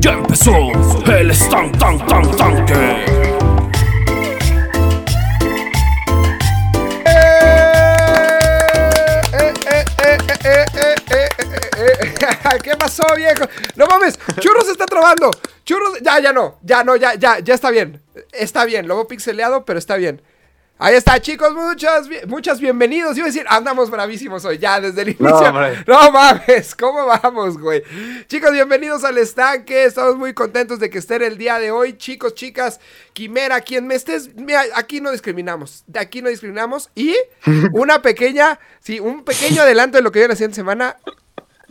Ya empezó el stand tan tan tanque. ¿Qué pasó, viejo? No mames, Churros está trabando. Churros, ya, ya no, ya no, ya, ya, ya está bien. Está bien, lo veo pixeleado, pero está bien. Ahí está, chicos, muchas, muchas bienvenidos. Iba a decir, andamos bravísimos hoy, ya desde el inicio. No mames, ¿cómo vamos, güey? Chicos, bienvenidos al estanque. Estamos muy contentos de que estén el día de hoy. Chicos, chicas, Quimera, quien me estés. Mira, aquí no discriminamos. De aquí no discriminamos. Y una pequeña, sí, un pequeño adelanto de lo que viene la siguiente semana.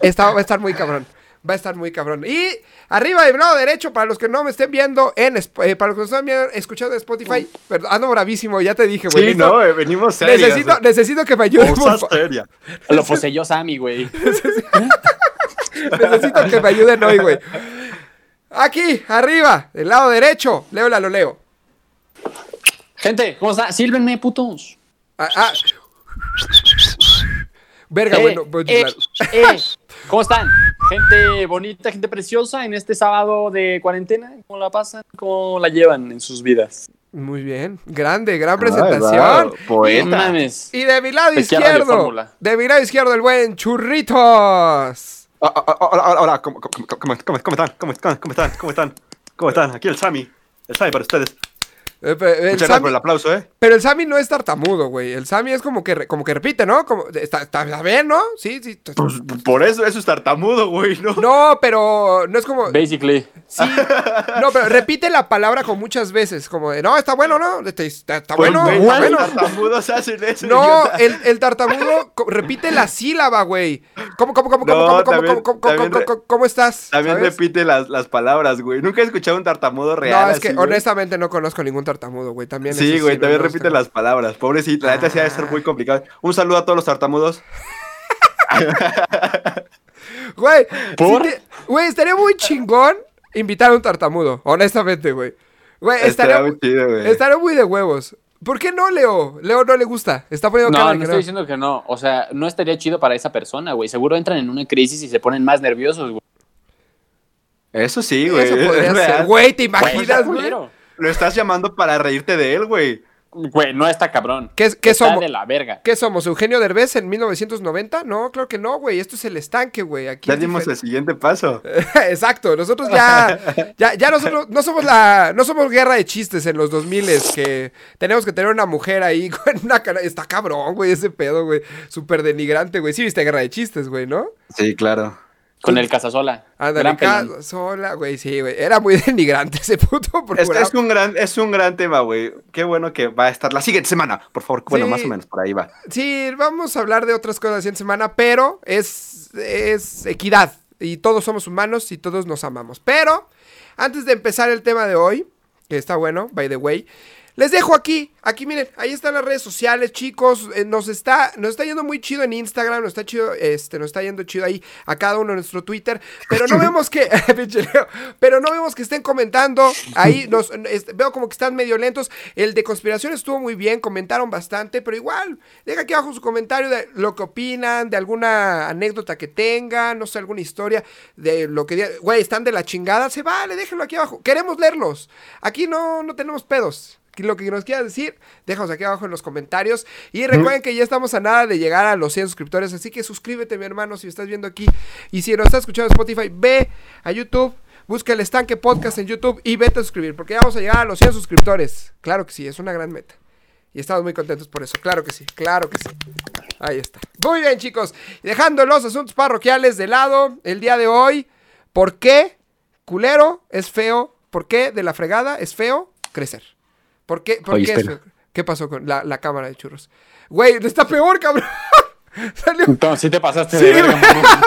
Está, va a estar muy cabrón. Va a estar muy cabrón. Y arriba de mi lado derecho, para los que no me estén viendo en eh, para los que nos están viendo, escuchando en Spotify, perdón, ando bravísimo, ya te dije, güey. Sí, ¿listo? no, eh, venimos serios. necesito, necesito que me seria. Lo poseyó Sammy, güey. necesito que me ayuden hoy, güey. Aquí, arriba, del lado derecho. Leo la lo leo. Gente, ¿cómo está? Sílvenme, putos. Ah, ah. Verga, Eh, no eh, chiflar. eh. ¿Cómo están? Gente bonita, gente preciosa en este sábado de cuarentena. ¿Cómo la pasan? ¿Cómo la llevan en sus vidas? Muy bien. Grande, gran Ay, presentación. wow, Poeta. Y de mi lado izquierdo. De mi lado izquierdo, el buen Churritos. Ah, ah, ah, Hola, hola, hola, ¿cómo, están? ¿Cómo están? ¿Cómo están? ¿Cómo están? ¿Cómo están? Aquí el Sammy. El Sammy para ustedes. Eh, Muchas gracias Sammy- por el aplauso, ¿eh? pero el Sammy no es tartamudo, güey. El Sammy es como que, como que repite, ¿no? Como, está, está bien, ¿no? Sí, sí. Pues, por eso, eso es tartamudo, güey, ¿no? No, pero no es como. Basically. Sí. No, pero repite la palabra como muchas veces. Como de, no, está bueno, ¿no? Este, Está, está Pues, bueno, güey, está los bueno. tartamudos hacen eso. No, el, el tartamudo repite la sílaba, güey. ¿Cómo, cómo, cómo, cómo, No, cómo, cómo, también- cómo, cómo, también cómo, cómo- cómo estás? También ¿Sabes? repite las, las palabras, güey. Nunca he escuchado un tartamudo real. No, es que así, güey. honestamente no conozco ningún tartamudo, güey. También Sí, güey, no también repite las palabras. Pobrecito, la neta sí ha de ser muy complicado. Un saludo a todos los tartamudos. Güey, ¿Por? sí te- güey, estaría muy chingón invitar a un tartamudo, honestamente, güey. Güey, estaría, Estaría muy chido, güey. estaría muy de huevos. ¿Por qué no, Leo? Leo no le gusta. Está poniendo No, cara de no que estoy diciendo que no. O sea, no estaría chido para esa persona, güey. Seguro entran en una crisis y se ponen más nerviosos, güey. Eso sí, güey. Eso es podría ser. Güey, ¿te imaginas, güey? Lo estás llamando para reírte de él, güey. Güey, no está cabrón. ¿Qué, qué está somos? de la verga. ¿Qué somos? ¿Eugenio Derbez en 1990? No, claro que no, güey. Esto es el estanque, güey. Aquí Ya dimos el siguiente paso. Exacto, nosotros ya, ya, ya nosotros no somos la, no somos guerra de chistes en los 2000 que tenemos que tener una mujer ahí con una cara, está cabrón, güey, ese pedo, güey, súper denigrante, güey, sí viste guerra de chistes, güey, ¿no? Sí, claro. Con el Casasola. Ándale, Gran ca- pelón. sola, güey, sí, güey, era muy denigrante ese puto programa. es un gran, es un gran tema, güey. Qué bueno que va a estar la siguiente semana, por favor. Bueno, Sí. más o menos, por ahí va. Sí, vamos a hablar de otras cosas en semana, pero es, es equidad. Y todos somos humanos y todos nos amamos. Pero, antes de empezar el tema de hoy, que está bueno, by the way, les dejo aquí, aquí miren, ahí están las redes sociales, chicos. eh, nos está, nos está yendo muy chido en Instagram, nos está chido, este, nos está yendo chido ahí a cada uno en nuestro Twitter. Pero no vemos que, pero no vemos que estén comentando. Ahí nos, veo como que están medio lentos. El de conspiración estuvo muy bien, comentaron bastante, pero igual, deja aquí abajo su comentario de lo que opinan, de alguna anécdota que tengan, no sé, alguna historia de lo que, güey, están de la chingada, se vale, déjenlo aquí abajo. Queremos leerlos. Aquí no, no tenemos pedos. Lo que nos quieras decir, déjanos aquí abajo en los comentarios. Y recuerden que ya estamos a nada de llegar a los 100 suscriptores. Así que suscríbete, mi hermano, si estás viendo aquí. Y si nos estás escuchando en Spotify, ve a YouTube, busca el estanque podcast en YouTube y vete a suscribir. Porque ya vamos a llegar a los 100 suscriptores. Claro que sí, es una gran meta. Y estamos muy contentos por eso. Claro que sí, claro que sí. Ahí está. Muy bien, chicos. Dejando los asuntos parroquiales de lado, el día de hoy, ¿por qué culero es feo? ¿Por qué de la fregada es feo crecer? ¿Por qué, por Oye, qué espera. ¿Qué pasó con la, la cámara de churros? Güey, está peor, cabrón. Salió. Entonces, sí te pasaste Sí, de verga.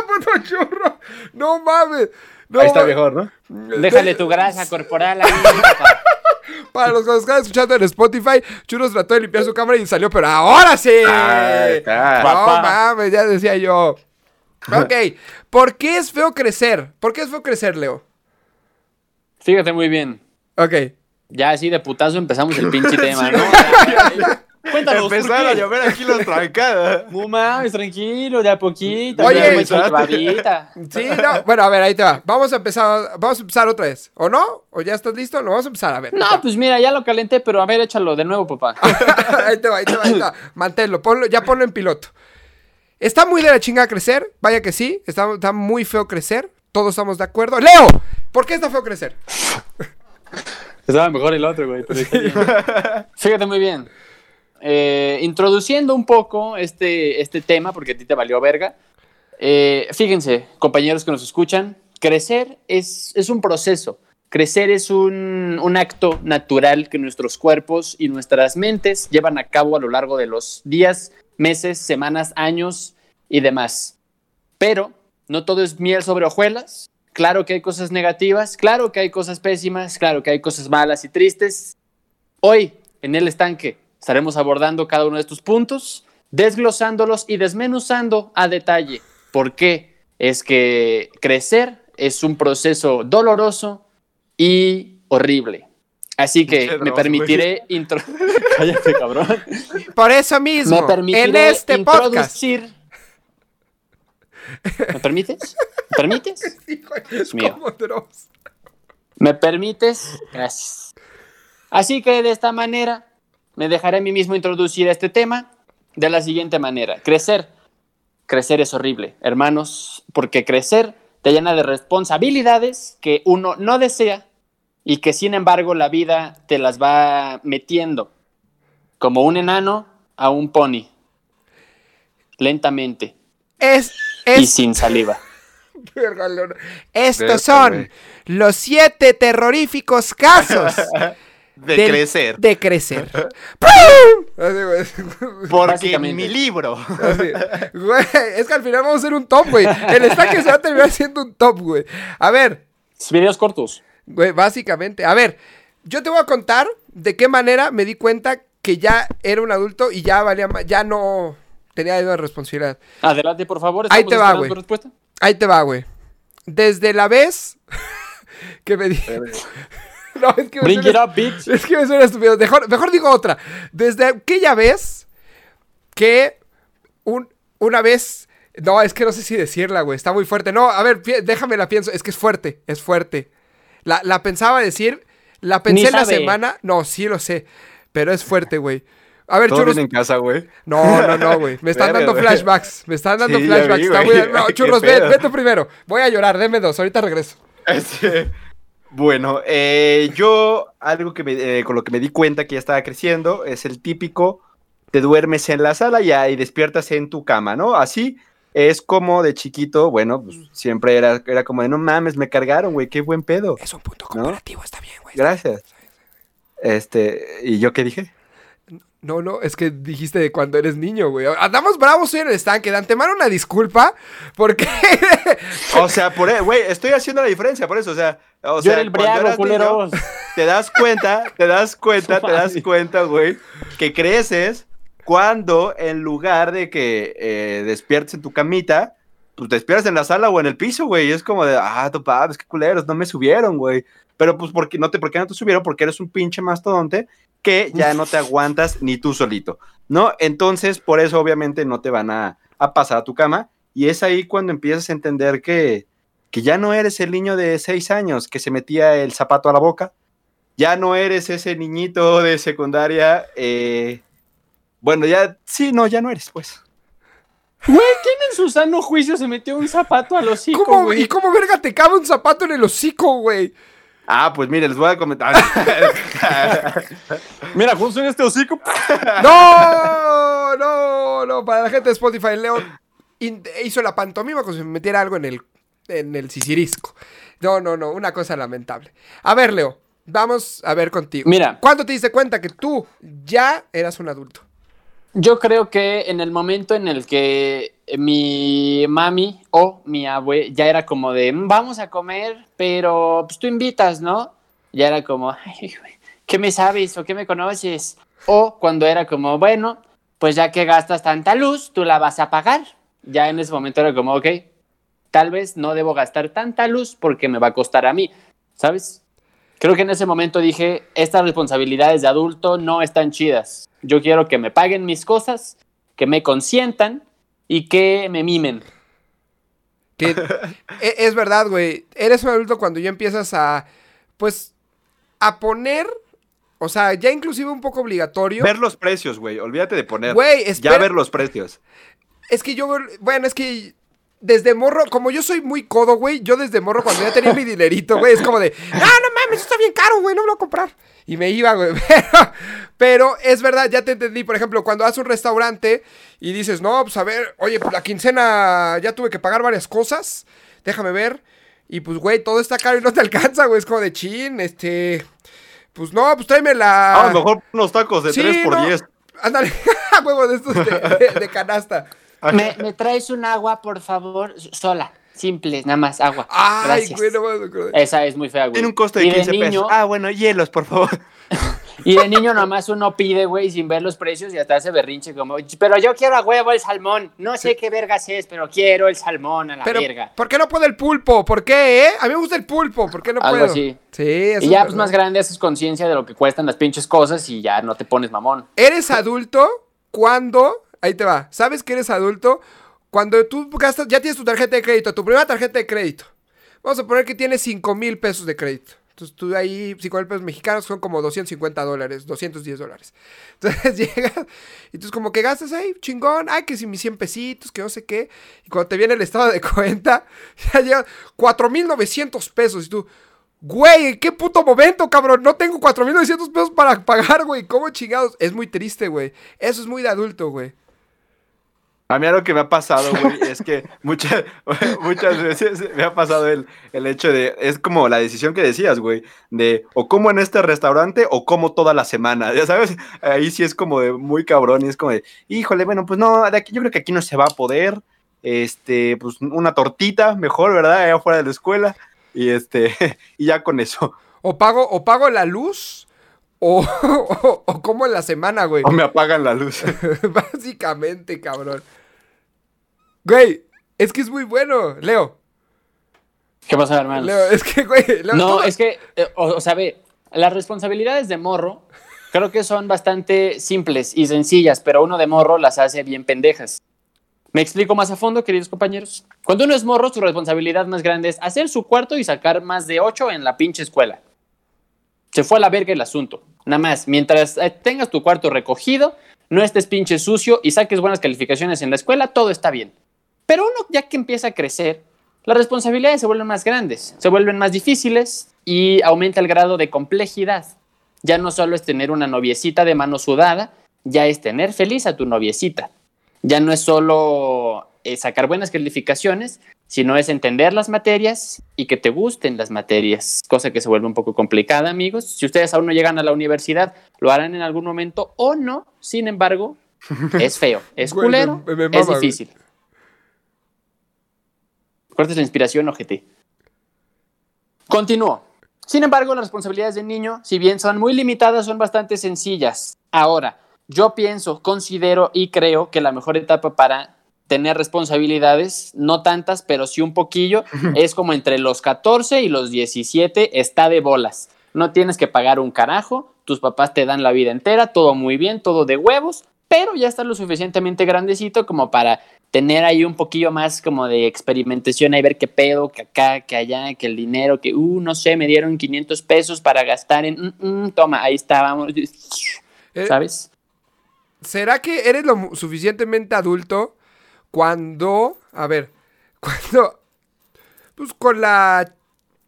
Puto churro. No mames. No, Ahí está mejor, ¿no? Déjale tu grasa corporal ahí, papá. Para los que nos están escuchando en Spotify, Churros trató de limpiar su cámara y salió, pero ahora sí. Ahí está. No Papá. mames, ya decía yo. Ok, ¿por qué es feo crecer? ¿Por qué es feo crecer, Leo? Fíjate muy bien. Ok. Ya así de putazo empezamos el pinche tema, ¿no? Cuéntanos, ¿por Empezaron a llover aquí los trancadas. No mames, tranquilo, de a poquito. Oye. Sí, no. Bueno, a ver, ahí te va. Vamos a empezar, vamos a empezar otra vez. ¿O no? ¿O ya estás listo? No, vamos a empezar. A ver. No, pues mira, ya lo calenté, pero a ver, échalo de nuevo, papá. ahí te va, ahí te va, ahí te va. Manténlo, ponlo, ya ponlo en piloto. Está muy de la chingada crecer, vaya que sí. Está, está muy feo crecer. Todos estamos de acuerdo. ¡Leo! ¿Por qué está feo crecer? Estaba mejor el otro, güey. pero está bien. Fíjate muy bien. Eh, introduciendo un poco este, este tema, porque a ti te valió verga. eh, fíjense, compañeros que nos escuchan, crecer es, es un proceso. Crecer es un, un acto natural que nuestros cuerpos y nuestras mentes llevan a cabo a lo largo de los días, meses, semanas, años y demás. Pero no todo es miel sobre hojuelas. Claro que hay cosas negativas, claro que hay cosas pésimas, claro que hay cosas malas y tristes. Hoy, en el estanque, estaremos abordando cada uno de estos puntos, desglosándolos y desmenuzando a detalle por qué es que crecer es un proceso doloroso y horrible. Así que me permitiré intro... Cállate, cabrón. Por eso mismo, Me permitiré en este podcast. ¿Me permites? ¿Me permites? Dios mío. ¿Me permites? Gracias. Así que de esta manera me dejaré a mí mismo introducir este tema de la siguiente manera. Crecer. Crecer es horrible, hermanos, porque crecer te llena de responsabilidades que uno no desea y que sin embargo la vida te las va metiendo, como un enano a un pony, lentamente Es, y sin saliva. Estos Verga, son los siete terroríficos casos De del- crecer. De crecer. ¡Pum! Así, güey. Porque mi libro. Así. Güey, es que al final vamos a hacer un top, güey. El estanque se va a terminar siendo un top, güey. A ver, Videos cortos. güey, básicamente. A ver, yo te voy a contar de qué manera me di cuenta que ya era un adulto y ya valía ya no tenía una responsabilidad. Adelante, por favor. Ahí te va, güey. Ahí te va, güey. Desde la vez que me di. No, es que me Bring suena- it up, bitch. Es que me suena estúpido. Mejor, mejor digo otra. Desde aquella vez que un, una vez. No, es que no sé si decirla, güey. Está muy fuerte. No, a ver, pi- déjame la pienso. Es que es fuerte, es fuerte. La, la pensaba decir. La pensé la semana. No, sí lo sé. Pero es fuerte, güey. A ver, Todo churros. en casa, güey. No, no, no, güey. Me están dando flashbacks. Me están dando Sí, flashbacks. vi, Está güey. muy... No, churros, ve, pedo. ve tú primero. Voy a llorar, deme dos. Ahorita regreso. Bueno, eh, yo algo que me, eh, con lo que me di cuenta que ya estaba creciendo es el típico te duermes en la sala ya y despiertas en tu cama, ¿no? Así es como de chiquito, bueno, pues siempre era, era como de no mames, me cargaron, güey, qué buen pedo. Es un punto ¿No? comparativo, está bien, güey. Gracias. Este, ¿y yo qué dije? No, no, es que dijiste de cuando eres niño, güey. Andamos bravos hoy en el estanque. De antemano una disculpa, porque... O sea, por e- güey, estoy haciendo la diferencia, por eso, o sea, o Yo sea, era el briago, niño, culeros. te das cuenta, te das cuenta, te das cuenta, güey, que creces cuando en lugar de que eh, despiertes en tu camita, pues te despiertas en la sala o en el piso, güey. Y es como de, ah, tu papá, qué culeros, no me subieron, güey. Pero pues, porque no te, ¿por qué no te subieron? Porque eres un pinche mastodonte que ya no te aguantas ni tú solito, ¿no? Entonces, por eso obviamente no te van a, a pasar a tu cama. Y es ahí cuando empiezas a entender que, que ya no eres el niño de seis años que se metía el zapato a la boca. Ya no eres ese niñito de secundaria. eh, bueno, ya, sí, no, ya no eres, pues. Güey, ¿quién en su sano juicio se metió un zapato al hocico, ¿Cómo, güey? ¿Y cómo verga te cabe un zapato en el hocico, güey? Ah, pues mire, les voy a comentar. Mira, justo en este hocico. ¡No! ¡No! No, para la gente de Spotify, Leo in- hizo la pantomima como si me metiera algo en el, en el sisirisco. No, no, no, una cosa lamentable. A ver, Leo, vamos a ver contigo. Mira. ¿Cuándo te diste cuenta que tú ya eras un adulto? Yo creo que en el momento en el que mi mami o mi abue ya era como de, "Mm, vamos a comer, pero pues tú invitas, ¿no? Ya era como, "Ay, ¿qué me sabes o qué me conoces? O cuando era como, bueno, pues ya que gastas tanta luz, tú la vas a pagar. Ya en ese momento era como, ok, tal vez no debo gastar tanta luz porque me va a costar a mí, ¿sabes? Creo que en ese momento dije, estas responsabilidades de adulto no están chidas. Yo quiero que me paguen mis cosas, que me consientan y que me mimen. Que e- es verdad, güey. Eres un adulto cuando ya empiezas a, pues, a poner, o sea, ya inclusive un poco obligatorio. Ver los precios, güey. Olvídate de poner. Güey, ya espera. ver los precios. Es que yo, bueno, es que desde morro, como yo soy muy codo, güey, yo desde morro cuando ya tenía mi dinerito, güey, es como de, ah, no mames, esto está bien caro, güey, no me lo voy a comprar. Y me iba, güey. Pero, pero es verdad, ya te entendí. Por ejemplo, cuando vas a un restaurante y dices, no, pues a ver, oye, pues la quincena ya tuve que pagar varias cosas. Déjame ver. Y pues, güey, todo está caro y no te alcanza, güey. Es como de chin, este. Pues no, pues tráeme la. Ah, a lo mejor unos tacos de Sí, 3 por no. 10. Ándale, huevo de estos de, de- de canasta. ¿Me, me traes un agua, por favor? Sola, simple, nada más, agua. Ay, Gracias. güey, no me acuerdo. Esa es muy fea, güey. Tiene un costo de Y 15 niño, pesos. Ah, bueno, hielos, por favor. Y de niño nomás uno pide, güey, sin ver los precios y hasta hace berrinche como, pero yo quiero a huevo el salmón. No sé qué vergas es, pero quiero el salmón a la Pero, verga. ¿por qué no puedo el pulpo? ¿Por qué, eh? A mí me gusta el pulpo, ¿por qué no Algo puedo? así. Sí, eso Y es ya, pues verdad. más grande, haces conciencia de lo que cuestan las pinches cosas y ya no te pones mamón. Eres adulto cuando. Ahí te va. ¿Sabes que eres adulto? Cuando tú gastas. Ya tienes tu tarjeta de crédito, tu primera tarjeta de crédito. Vamos a poner que tienes 5 mil pesos de crédito. Entonces tú ahí, 5 mil pesos mexicanos son como 250 dólares, 210 dólares. Entonces llegas y tú es como que gastas ahí, chingón. Ay, que si mis 100 pesitos, que no sé qué. Y cuando te viene el estado de cuenta, ya llega 4,900 pesos. Y tú, güey, ¿en qué puto momento, cabrón? No tengo 4,900 pesos para pagar, güey. ¿Cómo chingados? Es muy triste, güey. Eso es muy de adulto, güey. A mí algo que me ha pasado, güey, es que muchas, muchas veces me ha pasado el, el hecho de, es como la decisión que decías, güey, de o como en este restaurante o como toda la semana, ya sabes, ahí sí es como de muy cabrón y es como de, híjole, bueno, pues no, de aquí, yo creo que aquí no se va a poder, este, pues una tortita mejor, ¿verdad? Allá afuera de la escuela y este, y ya con eso, O pago, o pago la luz, o, o, o como en la semana, güey. o me apagan la luz. Básicamente, cabrón. Güey, es que es muy bueno. Leo, ¿Qué pasa, hermano? Leo, es que, güey. Leo, No, es que, eh, o, o sea, ve, las responsabilidades de morro creo que son bastante simples y sencillas, pero uno de morro las hace bien pendejas. Me explico más a fondo, queridos compañeros. Cuando uno es morro, su responsabilidad más grande es hacer su cuarto y sacar más de ocho en la pinche escuela. Se fue a la verga el asunto. Nada más, mientras eh, tengas tu cuarto recogido, no estés pinche sucio y saques buenas calificaciones en la escuela, todo está bien. Pero uno ya que empieza a crecer, las responsabilidades se vuelven más grandes, se vuelven más difíciles y aumenta el grado de complejidad. Ya no solo es tener una noviecita de mano sudada, ya es tener feliz a tu noviecita. Ya no es solo eh, sacar buenas calificaciones, sino es entender las materias y que te gusten las materias, cosa que se vuelve un poco complicada, amigos. Si ustedes aún no llegan a la universidad, lo harán en algún momento o no, sin embargo, es feo, es culero, me- me es mama, difícil. Cortes la inspiración, ojete. Continúo. Sin embargo, las responsabilidades del niño, si bien son muy limitadas, son bastante sencillas. Ahora, yo pienso, considero y creo que la mejor etapa para tener responsabilidades, no tantas, pero sí un poquillo, es como entre los 14 y los 17, está de bolas. No tienes que pagar un carajo, tus papás te dan la vida entera, todo muy bien, todo de huevos, pero ya estás lo suficientemente grandecito como para tener ahí un poquillo más como de experimentación, ahí ver qué pedo, que acá, que allá, que el dinero, que, uh, no sé, me dieron 500 pesos para gastar en, mm, mm, toma, ahí está, vamos, Eh, ¿sabes? ¿Será que eres lo suficientemente adulto cuando, a ver, cuando, pues con la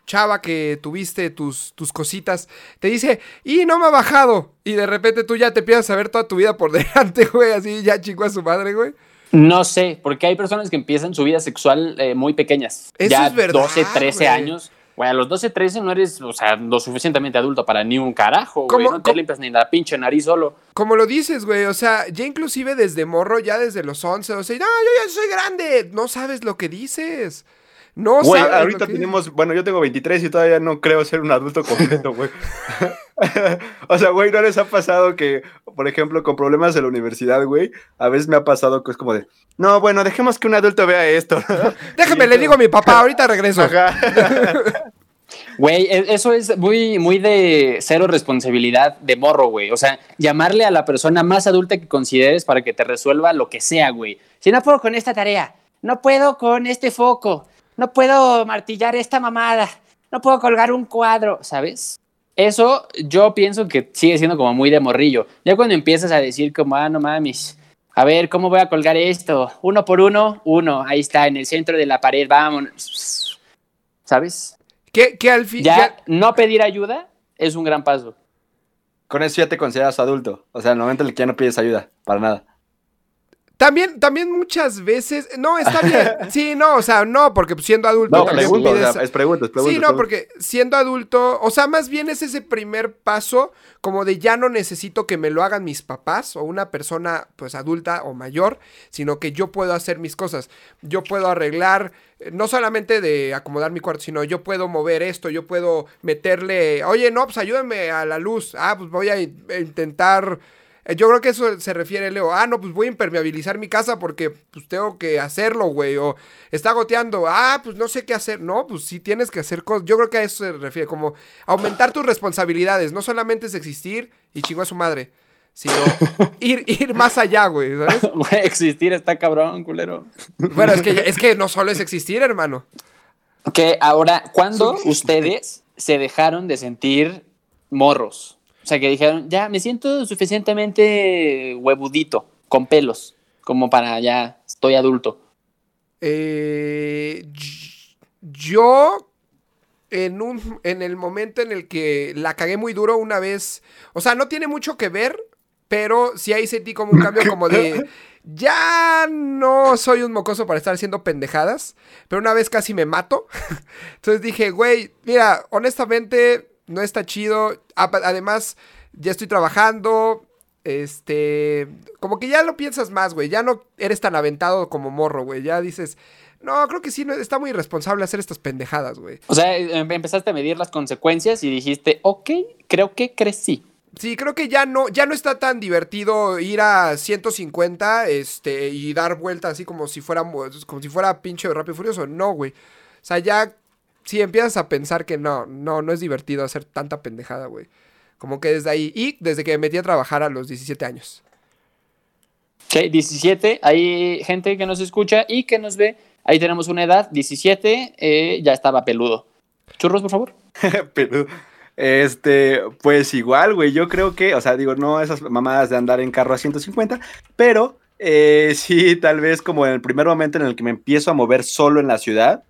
chava que tuviste tus, tus cositas, te dice, y no me ha bajado, y de repente tú ya te empiezas a ver toda tu vida por delante, güey, así ya chingó a su madre, güey. No sé, porque hay personas que empiezan su vida sexual eh, muy pequeñas. Eso ya es verdad, 12, 13 güey. años. Güey, a los 12, 13 no eres, o sea, lo suficientemente adulto para ni un carajo, güey. ¿Cómo- No te limpias ni la pinche nariz solo. Como lo dices, güey, o sea, ya inclusive desde morro, ya desde los 11, o sea, no, yo ya soy grande, no sabes lo que dices. No Güey, sabes ahorita que tenemos, bueno, yo tengo 23 y todavía no creo ser un adulto completo, güey. o sea, güey, ¿no les ha pasado que, por ejemplo, con problemas de la universidad, güey, a veces me ha pasado que es como de, no, bueno, dejemos que un adulto vea esto. Déjame, le digo a mi papá, ahorita regreso. Ajá. Güey, e- eso es muy, muy de cero responsabilidad de morro, güey. O sea, llamarle a la persona más adulta que consideres para que te resuelva lo que sea, güey. Si no puedo con esta tarea, no puedo con este foco, no puedo martillar esta mamada, no puedo colgar un cuadro, ¿sabes? Eso yo pienso que sigue siendo como muy de morrillo. Ya cuando empiezas a decir como, ah, no mames, a ver, ¿cómo voy a colgar esto? Uno por uno, uno, ahí está, en el centro de la pared, vámonos. ¿Sabes? Que, que al fin. Ya no pedir ayuda es un gran paso. Con eso ya te consideras adulto. O sea, en el momento en el que ya no pides ayuda, para nada. También, también muchas veces. No, está bien. Sí, no, o sea, no, porque siendo adulto. No, también pregunto, o pides- sea, es pregunta, es pregunta. Sí, no, porque siendo adulto, o sea, más bien es ese primer paso como de ya no necesito que me lo hagan mis papás o una persona pues adulta o mayor, sino que yo puedo hacer mis cosas. Yo puedo arreglar, eh, no solamente de acomodar mi cuarto, sino yo puedo mover esto, yo puedo meterle, oye, no, pues ayúdame a la luz. Ah, pues voy a intentar... eh, Yo creo que eso se refiere Leo. Ah, no, pues voy a impermeabilizar mi casa porque pues tengo que hacerlo, güey. O está goteando. Ah, pues no sé qué hacer. No, pues sí tienes que hacer cosas. Yo creo que a eso se refiere, como aumentar tus responsabilidades. No solamente es existir y chingo a su madre, sino ir, ir más allá, güey, ¿sabes? Güey, existir está cabrón, culero. Bueno, es que, es que no solo es existir, hermano. Que ahora, ¿cuándo ustedes se dejaron de sentir morros? O sea, que dijeron, ya me siento suficientemente huevudito, con pelos, como para ya estoy adulto. Eh, yo, en, un, en el momento en el que la cagué muy duro una vez, o sea, no tiene mucho que ver, pero sí ahí sentí como un cambio como de, ya no soy un mocoso para estar haciendo pendejadas, pero una vez casi me mato. Entonces dije, güey, mira, honestamente no está chido. Además, ya estoy trabajando. Este, como que ya lo piensas más, güey. Ya no eres tan aventado como morro, güey. Ya dices, no, creo que sí, no, está muy irresponsable hacer estas pendejadas, güey. O sea, em- empezaste a medir las consecuencias y dijiste, ok, creo que crecí. Sí, creo que ya no, ya no está tan divertido ir a 150 este, y dar vueltas así como si fuera, como si fuera pinche Rápido y Furioso. No, güey. O sea, ya si empiezas a pensar que no, no, no es divertido hacer tanta pendejada, güey. Como que desde ahí, y desde que me metí a trabajar a los 17 años. Ok, 17, hay gente que nos escucha y que nos ve. Ahí tenemos una edad, 17, eh, ya estaba peludo. Churros, por favor. Pero, este, pues igual, güey, yo creo que, o sea, digo, no esas mamadas de andar en carro a 150, pero eh, sí, tal vez como en el primer momento en el que me empiezo a mover solo en la ciudad,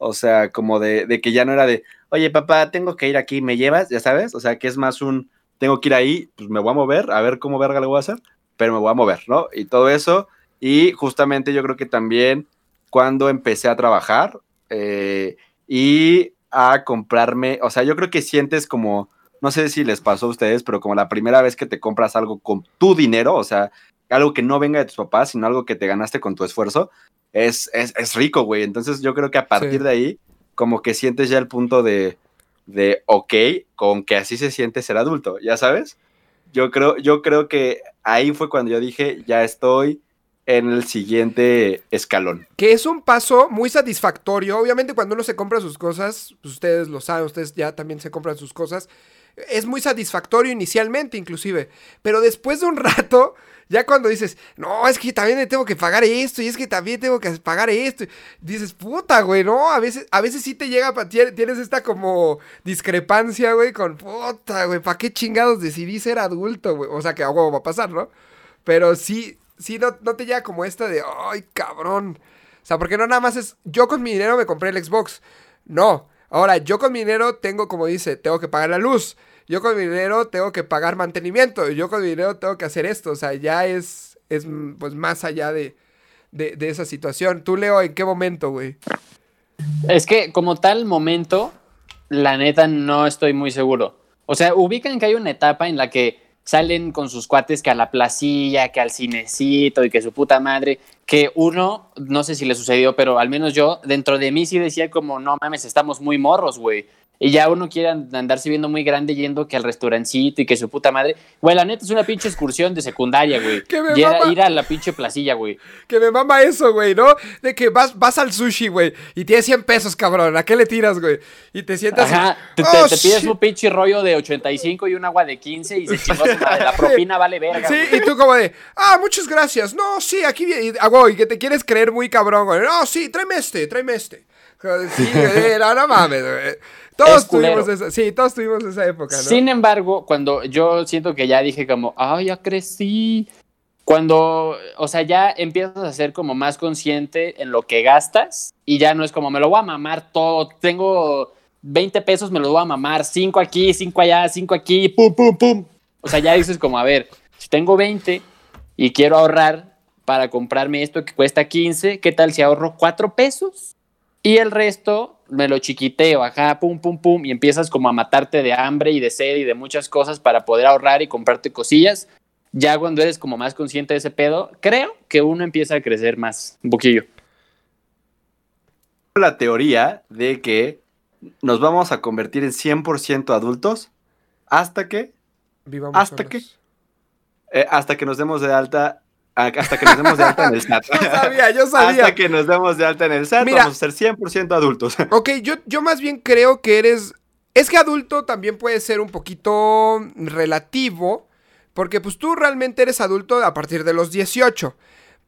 o sea, como de, que ya no era de, oye, papá, tengo que ir aquí, ¿me llevas? Ya sabes, o sea, que es más un, tengo que ir ahí, pues me voy a mover, a ver cómo verga le voy a hacer, pero me voy a mover, ¿no? Y todo eso, y justamente yo creo que también cuando empecé a trabajar, eh, y a comprarme, o sea, yo creo que sientes como, no sé si les pasó a ustedes, pero como la primera vez que te compras algo con tu dinero, o sea, algo que no venga de tus papás, sino algo que te ganaste con tu esfuerzo, es, es, es rico, güey. Entonces yo creo que a partir Sí. de ahí, como que sientes ya el punto de, de, ok, con que así se siente ser adulto, ¿ya sabes? Yo creo, yo creo que ahí fue cuando yo dije, ya estoy en el siguiente escalón. Que es un paso muy satisfactorio. Obviamente cuando uno se compra sus cosas, pues ustedes lo saben, ustedes ya también se compran sus cosas. Es muy satisfactorio inicialmente inclusive. Pero después de un rato, ya cuando dices, no, es que también tengo que pagar esto y es que también tengo que pagar esto. Dices, puta, güey, ¿no? A veces, a veces sí te llega, tienes esta como discrepancia, güey, con puta, güey, ¿para qué chingados decidí ser adulto, güey? O sea, que a huevo va a pasar, ¿no? Pero sí, sí, no, no te llega como esta de, ay, cabrón. O sea, porque no nada más es, yo con mi dinero me compré el Xbox. No. Ahora, yo con mi dinero tengo, como dice, tengo que pagar la luz. Yo con mi dinero tengo que pagar mantenimiento. Yo con mi dinero tengo que hacer esto. O sea, ya es, es pues más allá de, de, de esa situación. Tú, Leo, ¿en qué momento, güey? Es que como tal momento, la neta no estoy muy seguro. O sea, ubican que hay una etapa en la que salen con sus cuates que a la placilla, que al cinecito y que su puta madre, que uno, no sé si le sucedió, pero al menos yo, dentro de mí sí decía como, no mames, estamos muy morros, güey. Y ya uno quiere and- andarse viendo muy grande yendo que al restaurancito y que su puta madre. Güey, la neta es una pinche excursión de secundaria, güey. Que me mama. ir a la pinche placilla, güey. Que me mama eso, güey, ¿no? De que vas, vas al sushi, güey, y tienes 100 pesos, cabrón. ¿A qué le tiras, güey? Y te sientas. Ajá, te- Oh, te pides un pinche rollo de 85 y un agua de 15 y se chingó su madre. La propina vale verga. Sí, güey. y tú como de, ah, muchas gracias. No, sí, aquí viene. Y, ah, güey, que te quieres creer muy cabrón, güey. No, sí, tráeme este, tráeme este. Sí, no, no mames, güey. Todos tuvimos esa, sí, todos tuvimos esa época, ¿no? Sin embargo, cuando yo siento que ya dije como, ay, ya crecí. Cuando, o sea, ya empiezas a ser como más consciente en lo que gastas y ya no es como, me lo voy a mamar todo, tengo 20 pesos, me lo voy a mamar, 5 aquí, 5 allá, 5 aquí, pum, pum, pum. O sea, ya dices como, a ver, si tengo 20 y quiero ahorrar para comprarme esto que cuesta 15, ¿qué tal si ahorro 4 pesos? Y el resto me lo chiquiteo, ajá, pum, pum, pum, y empiezas como a matarte de hambre y de sed y de muchas cosas para poder ahorrar y comprarte cosillas. Ya cuando eres como más consciente de ese pedo, creo que uno empieza a crecer más, un poquillo. La teoría de que nos vamos a convertir en 100% adultos hasta que, Vivamos ¿Hasta solos. qué? eh, hasta que nos demos de alta, hasta que nos demos de alta en el SAT. Yo sabía, yo sabía. Hasta que nos demos de alta en el SAT, Mira. vamos a ser 100% adultos. Ok, yo, yo más bien creo que eres. Es que adulto también puede ser un poquito relativo. Porque pues tú realmente eres adulto a partir de los 18.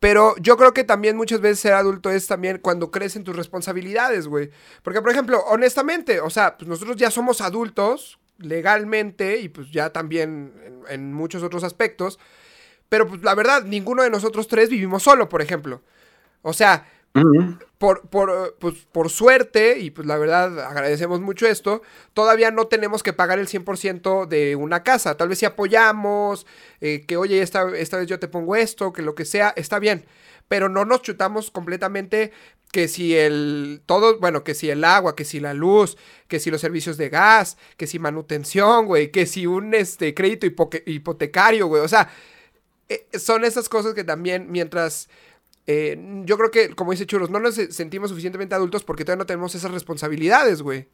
Pero yo creo que también muchas veces ser adulto es también cuando crecen tus responsabilidades, güey. Porque, por ejemplo, honestamente, o sea, pues nosotros ya somos adultos legalmente y pues ya también en, en muchos otros aspectos. Pero pues la verdad, ninguno de nosotros tres vivimos solo, por ejemplo. O sea, por, por, pues, por suerte, y pues la verdad agradecemos mucho esto, todavía no tenemos que pagar el 100% de una casa. Tal vez si apoyamos, eh, que oye, esta, esta vez yo te pongo esto, que lo que sea, está bien. Pero no nos chutamos completamente que si el todo, bueno, que si el agua, que si la luz, que si los servicios de gas, que si manutención, güey, que si un este crédito hipotecario, güey. O sea, eh, son esas cosas que también mientras eh, yo creo que, como dice Churros, no nos se- sentimos suficientemente adultos porque todavía no tenemos esas responsabilidades, güey.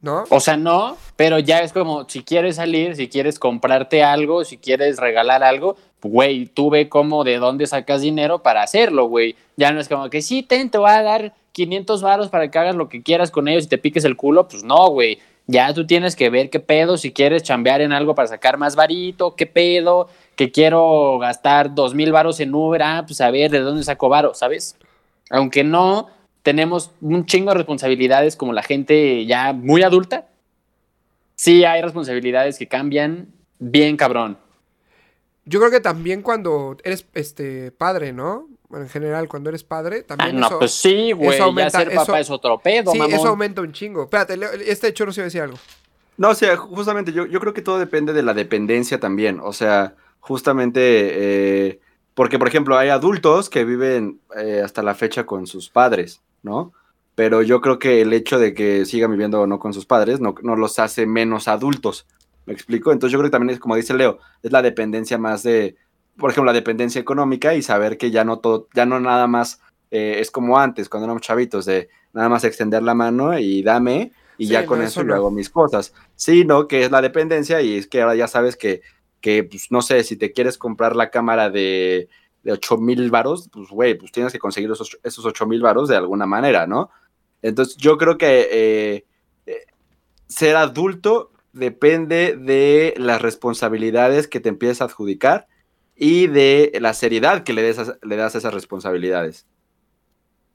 ¿No? O sea, no, pero ya es como si quieres salir, si quieres comprarte algo, si quieres regalar algo, güey, tú ve cómo de dónde sacas dinero para hacerlo, güey. Ya no es como que sí, ten, te voy a dar 500 varos para que hagas lo que quieras con ellos y te piques el culo, pues no, güey. Ya tú tienes que ver qué pedo, si quieres chambear en algo para sacar más varito, qué pedo, que quiero gastar dos mil varos en Uber, ah, pues a ver de dónde saco varo, ¿sabes? Aunque no tenemos un chingo de responsabilidades como la gente ya muy adulta, sí hay responsabilidades que cambian bien cabrón. Yo creo que también cuando eres este padre, ¿no? Bueno, en general, cuando eres padre, Ah, también no, eso. pues sí, güey, eso aumenta- ya ser papá eso- es otro pedo, sí, mamón. eso aumenta un chingo. Espérate, este Churros iba a decir algo. No, o sea, justamente yo, yo creo que todo depende de la dependencia también. O sea, justamente, eh, porque por ejemplo, hay adultos que viven eh, hasta la fecha con sus padres, ¿no? Pero yo creo que el hecho de que sigan viviendo o no con sus padres no, no los hace menos adultos. ¿Me explico? Entonces yo creo que también es, como dice Leo, es la dependencia más de, por ejemplo, la dependencia económica y saber que ya no todo, ya no nada más eh, es como antes, cuando éramos chavitos, de nada más extender la mano y dame, y Sí, ya con eso eso yo no. hago mis cosas. Sí, ¿no? Que es la dependencia y es que ahora ya sabes que, que pues, no sé, si te quieres comprar la cámara de, de 8 mil varos, pues, güey, pues tienes que conseguir esos, esos 8 mil varos de alguna manera, ¿no? Entonces, yo creo que eh, eh, ser adulto depende de las responsabilidades que te empiezas a adjudicar y de la seriedad que le, des a- le das a esas responsabilidades.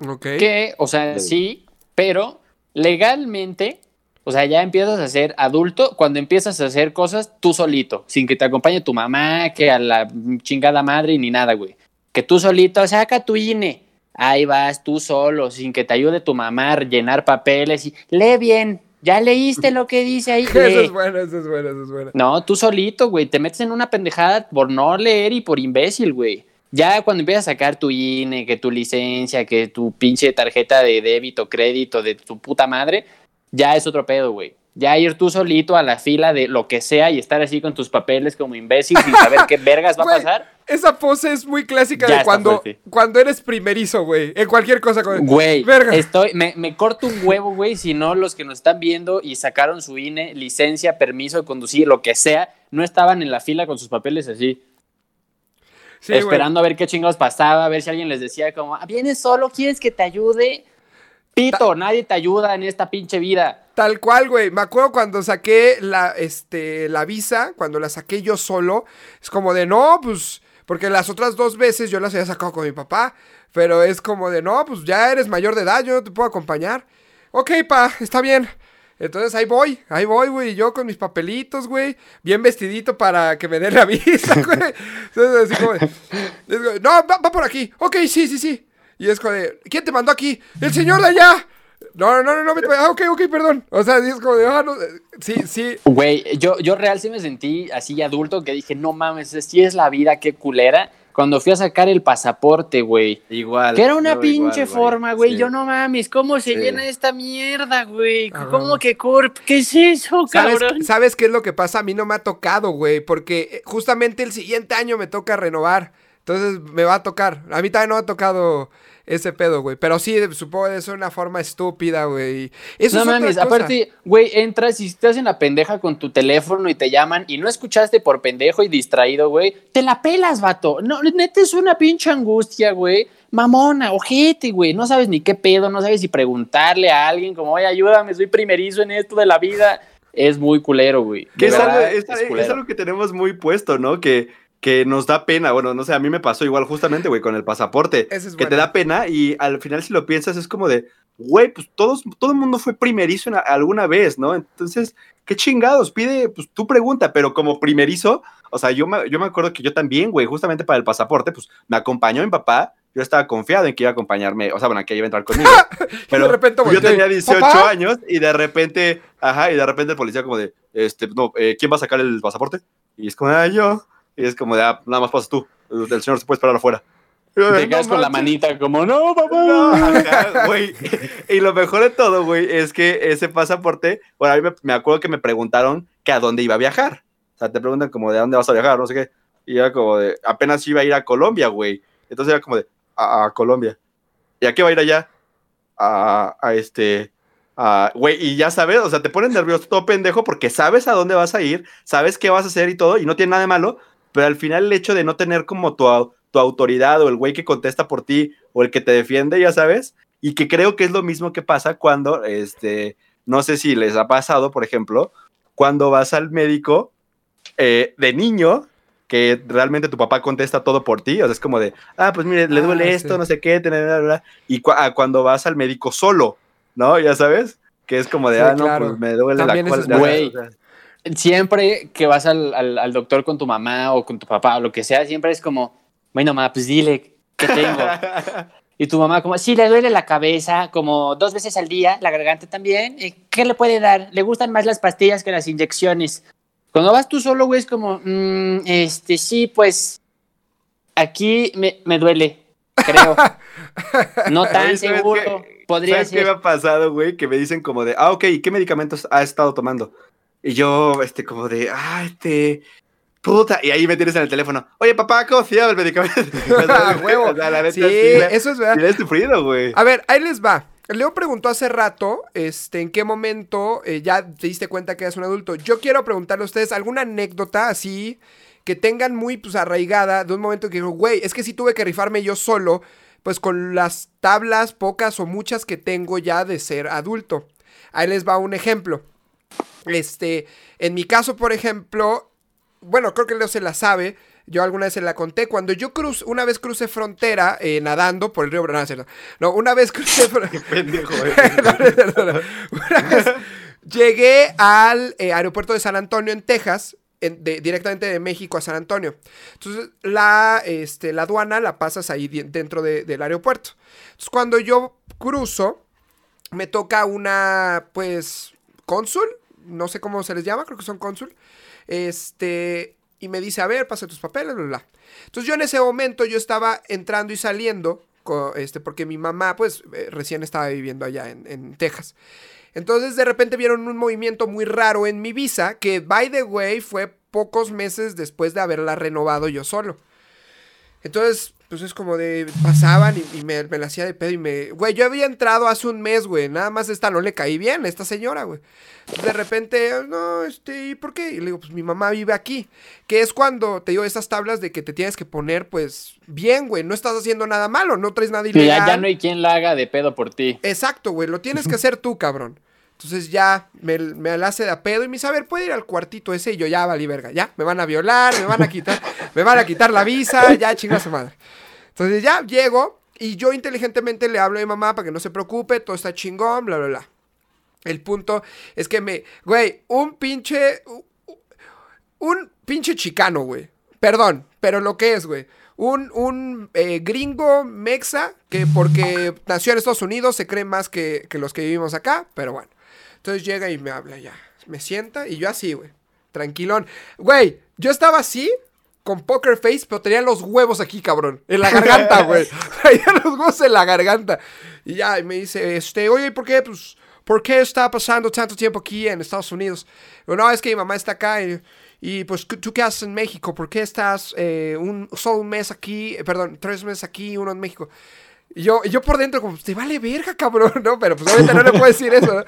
Ok. Que, o sea, Sí. sí, pero legalmente, o sea, ya empiezas a ser adulto cuando empiezas a hacer cosas tú solito, sin que te acompañe tu mamá, que a la chingada madre ni nada, güey. Que tú solito, saca tu INE. Ahí vas tú solo, sin que te ayude tu mamá a llenar papeles y lee bien. ¿Ya leíste lo que dice ahí? Eso es bueno, eso es bueno, eso es bueno. No, tú solito, güey. Te metes en una pendejada por no leer y por imbécil, güey. Ya cuando empiezas a sacar tu INE, que tu licencia, que tu pinche tarjeta de débito, crédito de tu puta madre, ya es otro pedo, güey. Ya ir tú solito a la fila de lo que sea y estar así con tus papeles como imbécil sin saber qué vergas va a pasar. Esa pose es muy clásica Ya de cuando, cuando eres primerizo, güey. En cualquier cosa. Güey, estoy, me, me corto un huevo, güey, si no los que nos están viendo y sacaron su INE, licencia, permiso de conducir, lo que sea, no estaban en la fila con sus papeles así, Sí, esperando a ver qué chingados pasaba, a ver si alguien les decía como, "Ah, ¿vienes solo? ¿Quieres que te ayude? Pito, nadie te ayuda en esta pinche vida. Tal cual, güey. Me acuerdo cuando saqué la, este, la visa, cuando la saqué yo solo. Es como de, no, pues, porque las otras dos veces yo las había sacado con mi papá. Pero es como de, no, pues ya eres mayor de edad, yo no te puedo acompañar. Ok, pa, está bien. Entonces ahí voy, ahí voy, güey, yo con mis papelitos, güey, bien vestidito para que me den la visa, güey. Entonces, así como de- no, va, va por aquí. Ok, sí, sí, sí. Y es como de, ¿quién te mandó aquí? El señor de allá. No, no, no, no, allá. Ah, ok, ok, perdón. O sea, es como de, ah, no, sí, sí. Güey, yo, yo real sí me sentí así adulto que dije, no mames, así es la vida, qué culera. Cuando fui a sacar el pasaporte, güey. Igual. Que era una pinche igual, forma, güey. Sí. Yo no mames, ¿cómo se Sí. llena esta mierda, güey? Ah, ¿Cómo que Corp? ¿Qué es eso, ¿Sabes, cabrón? ¿Sabes qué es lo que pasa? A mí no me ha tocado, güey, porque eh, justamente el siguiente año me toca renovar. Entonces me va a tocar. A mí también no me ha tocado ese pedo, güey. Pero sí, supongo que es una forma estúpida, güey. Eso no es otra mames, cosa. aparte, güey, entras y estás en la pendeja con tu teléfono y te llaman y no escuchaste por pendejo y distraído, güey. Te la pelas, vato. No, neta es una pinche angustia, güey. Mamona, ojete, güey. No sabes ni qué pedo, no sabes si preguntarle a alguien como, oye, ayúdame, soy primerizo en esto de la vida. Es muy culero, güey. Que es algo, es- algo que tenemos muy puesto, ¿no? Que, que nos da pena. Bueno, no sé, a mí me pasó igual justamente, güey, con el pasaporte. Es que te da pena y al final si lo piensas es como de, güey, pues todos, todo el mundo fue primerizo alguna vez, ¿no? Entonces, qué chingados, pide, pues tu pregunta, pero como primerizo, o sea, yo me, yo me acuerdo que yo también, güey, justamente para el pasaporte, pues me acompañó mi papá. Yo estaba confiado en que iba a acompañarme, o sea, bueno, que iba a entrar conmigo. Pero de repente yo tenía 18 "¿Papá?". años y de repente, ajá, y de repente el policía como de, este, no, eh, ¿quién va a sacar el pasaporte? Y es como, ah, yo. Y es como de, ah, nada más pasas tú. El señor se puede esperar afuera. Te "No quedas con la manches". manita como, no, papá. No, güey. Y lo mejor de todo, güey, es que ese pasaporte, bueno, a mí me, me acuerdo que me preguntaron que a dónde iba a viajar. O sea, te preguntan como de a dónde vas a viajar, no sé qué. Y era como de, apenas iba a ir a Colombia, güey. Entonces era como de, a, a Colombia. ¿Y a qué va a ir allá? A, a este, a- güey, y ya sabes, o sea, te pones nervioso todo pendejo porque sabes a dónde vas a ir, sabes qué vas a hacer y todo, y no tiene nada de malo, pero al final el hecho de no tener como tu, tu autoridad o el güey que contesta por ti o el que te defiende, ya sabes, y que creo que es lo mismo que pasa cuando, este, no sé si les ha pasado, por ejemplo, cuando vas al médico eh, de niño, que realmente tu papá contesta todo por ti, o sea, es como de, ah, pues mire, le Ah, duele sí. esto, no sé qué, tener, bla, bla, bla", y cu- a cuando vas al médico solo, ¿no? Ya sabes, que es como de, Sí, ah, no, claro. pues me duele También la es siempre que vas al, al- al doctor con tu mamá o con tu papá o lo que sea, siempre es como, bueno, mamá, pues dile, ¿qué tengo? Y tu mamá como, sí, le duele la cabeza como dos veces al día, la garganta también. eh, ¿Qué le puede dar? Le gustan más las pastillas que las inyecciones. Cuando vas tú solo, güey, es como, "Mm, este, sí, pues, aquí me, me duele, creo. No tan Oye, ¿sabes seguro. Podría ¿Sabes qué me ha pasado, güey? Que me dicen como de, ah, ok, ¿y qué medicamentos ha estado tomando? Y yo, este, como de, ah, este, puta, y ahí me tienes en el teléfono, oye, papá, ¿cómo se llama el medicamento? Ah, huevo. O sea, la neta, Sí, eso es verdad. sí la he sufrido, güey. A ver, ahí les va. Leo preguntó hace rato, este, ¿en qué momento eh, ya te diste cuenta que eres un adulto? Yo quiero preguntarle a ustedes alguna anécdota así que tengan muy pues arraigada de un momento que digo, güey, es que sí tuve que rifarme yo solo, pues con las tablas pocas o muchas que tengo ya de ser adulto. Ahí les va un ejemplo. Este, en mi caso, por ejemplo, bueno, creo que Leo se la sabe. Yo alguna vez se la conté. Cuando yo crucé, una vez crucé frontera eh, nadando por el río Bravo. No, no, una vez crucé frontera. Pendejo. No. Una vez llegué al eh, aeropuerto de San Antonio, en Texas, en- de- directamente de México a San Antonio. Entonces, la, este, la aduana la pasas ahí dentro de- del aeropuerto. Entonces, cuando yo cruzo, me toca una, pues, cónsul, no sé cómo se les llama, creo que son cónsul, este, y me dice, a ver, pasa tus papeles, bla, bla. Entonces yo en ese momento yo estaba entrando y saliendo co- este, porque mi mamá, pues, eh, recién estaba viviendo allá en, en Texas. Entonces, de repente vieron un movimiento muy raro en mi visa, que, by the way, fue pocos meses después de haberla renovado yo solo. Entonces, pues es como de, pasaban y, y me, me la hacía de pedo y me... Güey, yo había entrado hace un mes, güey, nada más esta no le caí bien, esta señora, güey. De repente, no, este, ¿y por qué? Y le digo, pues mi mamá vive aquí. Que es cuando te digo esas tablas de que te tienes que poner, pues, bien, güey. No estás haciendo nada malo, no traes nada Sí, ilegal. ya, ya no hay quien la haga de pedo por ti. Exacto, güey, lo tienes que hacer tú, cabrón. Entonces ya me, me la hace de a pedo y me dice, a ver, ¿puede ir al cuartito ese? Y yo, ya, valí verga, ya, me van a violar, me van a quitar, me van a quitar la visa, ya, chinga su madre. Entonces ya llego y yo inteligentemente le hablo a mi mamá para que no se preocupe, todo está chingón, bla, bla, bla. El punto es que me, güey, un pinche, un pinche chicano, güey. Perdón, pero lo que es, güey. Un, un eh, gringo mexa que porque nació en Estados Unidos se cree más que, que los que vivimos acá, pero bueno. Entonces llega y me habla ya. Me sienta y yo así, güey. Tranquilón. Güey, yo estaba así, con poker face, pero tenía los huevos aquí, cabrón. En la garganta, güey. Traía los huevos en la garganta. Y ya, y me dice, este, oye, ¿y ¿por qué? Pues, ¿por qué está pasando tanto tiempo aquí en Estados Unidos? Digo, no, es que mi mamá está acá y, y, pues, ¿tú qué haces en México? ¿Por qué estás eh, un, solo un mes aquí? eh, perdón, tres meses aquí, uno en México. Y yo, y yo por dentro, como, te vale verga, cabrón, ¿no? Pero pues obviamente no le puedo decir eso, ¿no?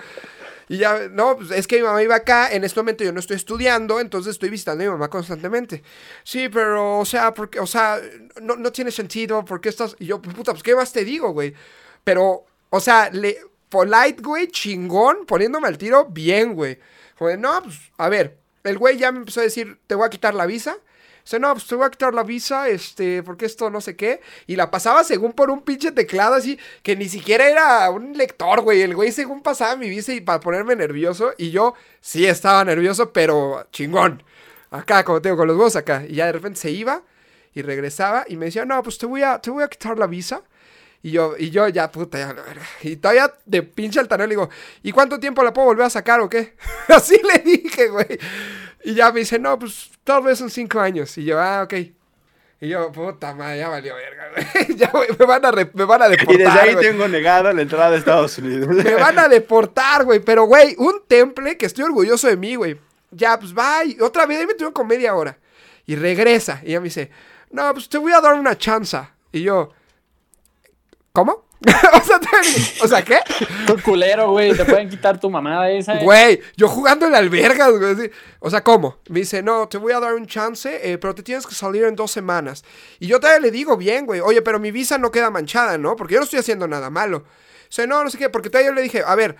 Y ya, no, pues es que mi mamá iba acá, en este momento yo no estoy estudiando, entonces estoy visitando a mi mamá constantemente. Sí, pero, o sea, porque, o sea, no, no tiene sentido, ¿por qué estás? Y yo, puta, pues, ¿qué más te digo, güey? Pero, o sea, le, polite, güey, chingón, poniéndome al tiro, bien, güey. Como de, no, pues, a ver, el güey ya me empezó a decir, te voy a quitar la visa. Dice, no, pues te voy a quitar la visa, este, porque esto no sé qué. Y la pasaba según por un pinche teclado así, que ni siquiera era un lector, güey. El güey según pasaba mi visa y para ponerme nervioso. Y yo sí estaba nervioso, pero chingón. Acá, como tengo con los huevos acá. Y ya de repente se iba y regresaba y me decía, no, pues te voy a, te voy a quitar la visa. Y yo, y yo ya, puta, ya. Y todavía de pinche altanero le digo, ¿y cuánto tiempo la puedo volver a sacar o qué? Así le dije, güey. Y ya me dice, no, pues tal vez son cinco años. Y yo, ah, ok. Y yo, puta madre, ya valió verga, güey. ya, güey, me van a, re- me van a deportar, Y desde ahí güey. tengo negada la entrada a Estados Unidos. Me van a deportar, güey. Pero, güey, un temple que estoy orgulloso de mí, güey. Ya, pues va. y Otra vez, ahí me tuve con media hora. Y regresa. Y ella me dice, no, pues te voy a dar una chanza. Y yo, ¿cómo? o, sea, te- o sea, ¿qué? Tú culero, güey. Te pueden quitar tu mamada esa. eh. Güey, yo jugando en albergas, güey. así. O sea, ¿cómo? Me dice, no, te voy a dar un chance, eh, pero te tienes que salir en dos semanas. Y yo todavía le digo bien, güey. Oye, pero mi visa no queda manchada, ¿no? Porque yo no estoy haciendo nada malo. O sea, no, no sé qué, porque todavía yo le dije, a ver,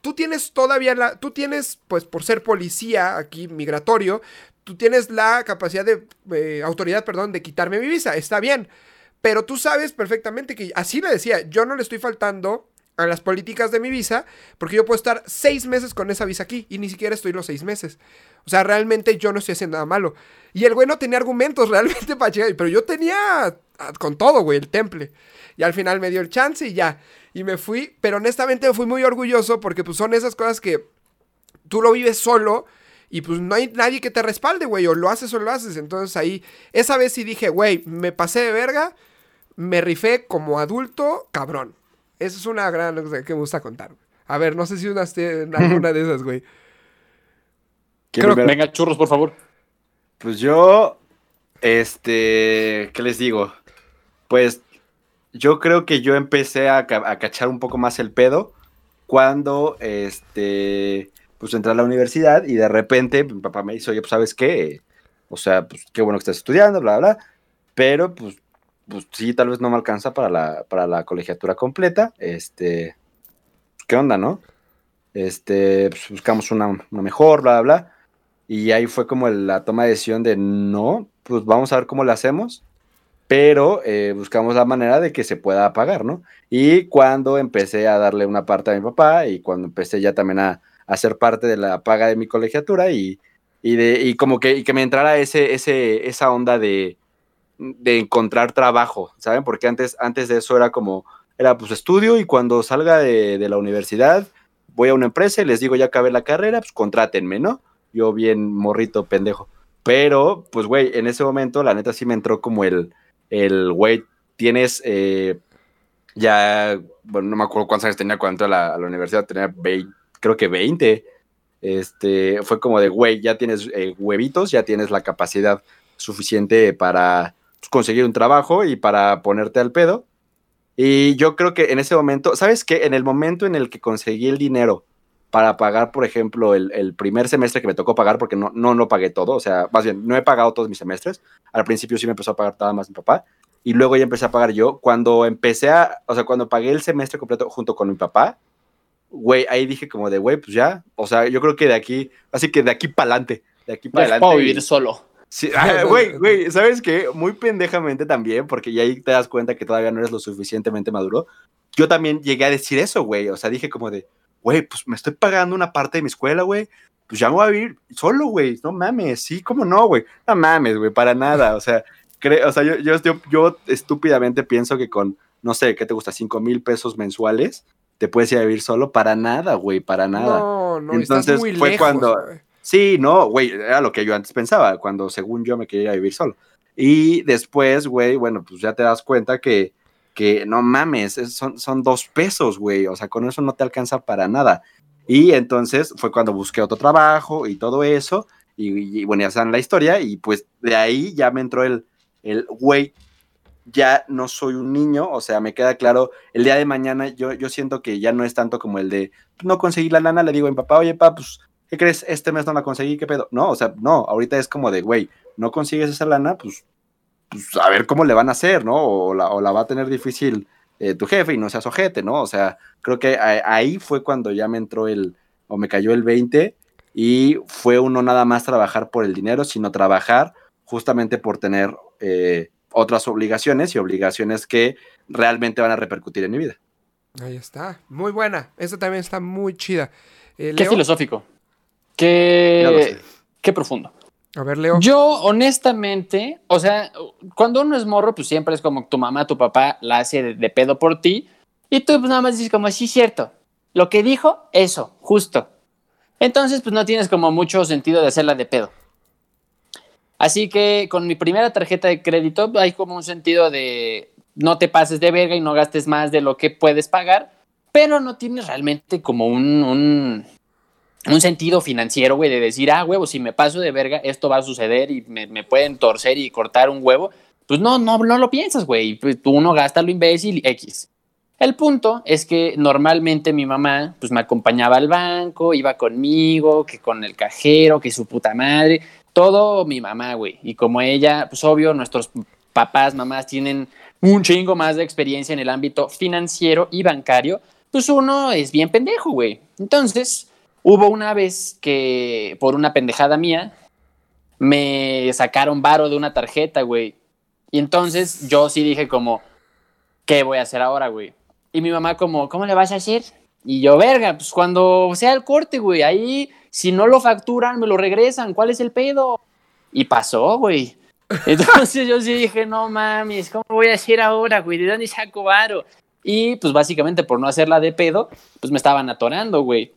tú tienes todavía la. Tú tienes, pues, por ser policía aquí, migratorio, tú tienes la capacidad de. eh, autoridad, perdón, de quitarme mi visa. Está bien. Pero tú sabes perfectamente que, así le decía, yo no le estoy faltando a las políticas de mi visa, porque yo puedo estar seis meses con esa visa aquí y ni siquiera estoy los seis meses. O sea, realmente yo no estoy haciendo nada malo. Y el güey no tenía argumentos realmente para llegar, pero yo tenía ah, con todo, güey, el temple. Y al final me dio el chance y ya. Y me fui, pero honestamente me fui muy orgulloso porque pues son esas cosas que tú lo vives solo y pues no hay nadie que te respalde, güey, o lo haces o lo haces. Entonces ahí, esa vez sí dije, güey, me pasé de verga, me rifé como adulto, cabrón. Esa es una gran cosa que me gusta contar. A ver, no sé si unas tienen alguna de esas, güey. ¿Quién creo-? Venga, churros, por favor. Pues yo, este, ¿qué les digo? Pues yo creo que yo empecé a, a cachar un poco más el pedo cuando, este, pues entré a la universidad y de repente mi papá me dice, oye, pues sabes qué, o sea, pues qué bueno que estás estudiando, bla, bla, pero pues, pues sí, tal vez no me alcanza para la, para la colegiatura completa, este, ¿qué onda, no? Este, pues buscamos una, una mejor, bla, bla. Y ahí fue como la toma de decisión de no, pues vamos a ver cómo lo hacemos, pero eh, buscamos la manera de que se pueda pagar, ¿no? Y cuando empecé a darle una parte a mi papá y cuando empecé ya también a, a ser parte de la paga de mi colegiatura y, y, de, y como que, y que me entrara ese, ese, esa onda de, de encontrar trabajo, ¿saben? Porque antes, antes de eso era como, era pues estudio y cuando salga de, la universidad voy a una empresa y les digo ya acabé la carrera, pues contrátenme, ¿no? Yo bien morrito, pendejo. Pero, pues, güey, en ese momento, la neta sí me entró como el, el güey, tienes, eh, ya, bueno, no me acuerdo cuántos años tenía cuando entré a la, universidad, tenía 20, creo que 20. Este, fue como de, güey, ya tienes eh, huevitos, ya tienes la capacidad suficiente para conseguir un trabajo y para ponerte al pedo. Y yo creo que en ese momento, ¿sabes qué? En el momento en el que conseguí el dinero para pagar, por ejemplo, el, el primer semestre que me tocó pagar, porque no, no lo pagué todo, o sea, más bien, no he pagado todos mis semestres. Al principio sí me empezó a pagar nada más mi papá, y luego ya empecé a pagar yo. Cuando empecé a, o sea, cuando pagué el semestre completo junto con mi papá, güey, ahí dije como de, güey, pues ya, o sea, yo creo que de aquí, así que de aquí para adelante, de aquí para adelante. puedo y- vivir solo. Sí, ah, güey, güey, ¿sabes qué? Muy pendejamente también, porque ya ahí te das cuenta que todavía no eres lo suficientemente maduro. Yo también llegué a decir eso, güey. O sea, dije como de, güey, pues me estoy pagando una parte de mi escuela, güey. Pues ya me voy a vivir solo, güey. No mames, sí, ¿cómo no, güey? No mames, güey, para nada. O sea, o sea yo, yo, yo, yo estúpidamente pienso que con, no sé, ¿qué te gusta? Cinco mil pesos mensuales, te puedes ir a vivir solo para nada, güey, para nada. No, no, Entonces, estás muy fue lejos, cuando-. Sí, no, güey, era lo que yo antes pensaba, cuando según yo me quería vivir solo. Y después, güey, bueno, pues ya te das cuenta que, que no mames, es- son, son dos pesos, güey, o sea, con eso no te alcanza para nada. Y entonces fue cuando busqué otro trabajo y todo eso, y, y bueno, ya saben la historia, y pues de ahí ya me entró el, el, güey, ya no soy un niño, o sea, me queda claro, el día de mañana yo, yo siento que ya no es tanto como el de no conseguir la lana, le digo a mi papá, oye, papá, pues ¿qué crees? Este mes no la conseguí, ¿qué pedo? No, o sea, no, ahorita es como de, güey, no consigues esa lana, pues, pues a ver cómo le van a hacer, ¿no? O la, o la va a tener difícil eh, tu jefe y no seas ojete, ¿no? O sea, creo que a- ahí fue cuando ya me entró el, o me cayó el 20 y fue uno nada más trabajar por el dinero, sino trabajar justamente por tener eh, otras obligaciones y obligaciones que realmente van a repercutir en mi vida. Ahí está. Muy buena. Esta también está muy chida. Eh, Qué filosófico. Qué, qué profundo. A ver, Leo. Yo, honestamente, o sea, cuando uno es morro, pues siempre es como tu mamá, tu papá la hace de, de pedo por ti. Y tú, pues nada más dices como, sí, cierto. Lo que dijo, eso, justo. Entonces, pues no tienes como mucho sentido de hacerla de pedo. Así que con mi primera tarjeta de crédito hay como un sentido de no te pases de verga y no gastes más de lo que puedes pagar, pero no tienes realmente como un, un, un sentido financiero, güey, de decir, ah, huevo, si me paso de verga, esto va a suceder y me, me pueden torcer y cortar un huevo. Pues no, no, no lo piensas, güey. Pues tú uno gasta lo imbécil X. El punto es que normalmente mi mamá pues me acompañaba al banco, iba conmigo, que con el cajero, que su puta madre, todo mi mamá, güey. Y como ella, pues obvio, nuestros papás, mamás tienen un chingo más de experiencia en el ámbito financiero y bancario, pues uno es bien pendejo, güey. Entonces, hubo una vez que por una pendejada mía me sacaron varo de una tarjeta, güey. Y entonces yo sí dije como, ¿qué voy a hacer ahora, güey? Y mi mamá como, ¿cómo le vas a hacer? Y yo, verga, pues cuando sea el corte, güey, ahí si no lo facturan, me lo regresan, ¿cuál es el pedo? Y pasó, güey. Entonces yo sí dije, no mames, ¿cómo voy a hacer ahora, güey? ¿De dónde saco varo? Y pues básicamente por no hacerla de pedo, pues me estaban atorando, güey.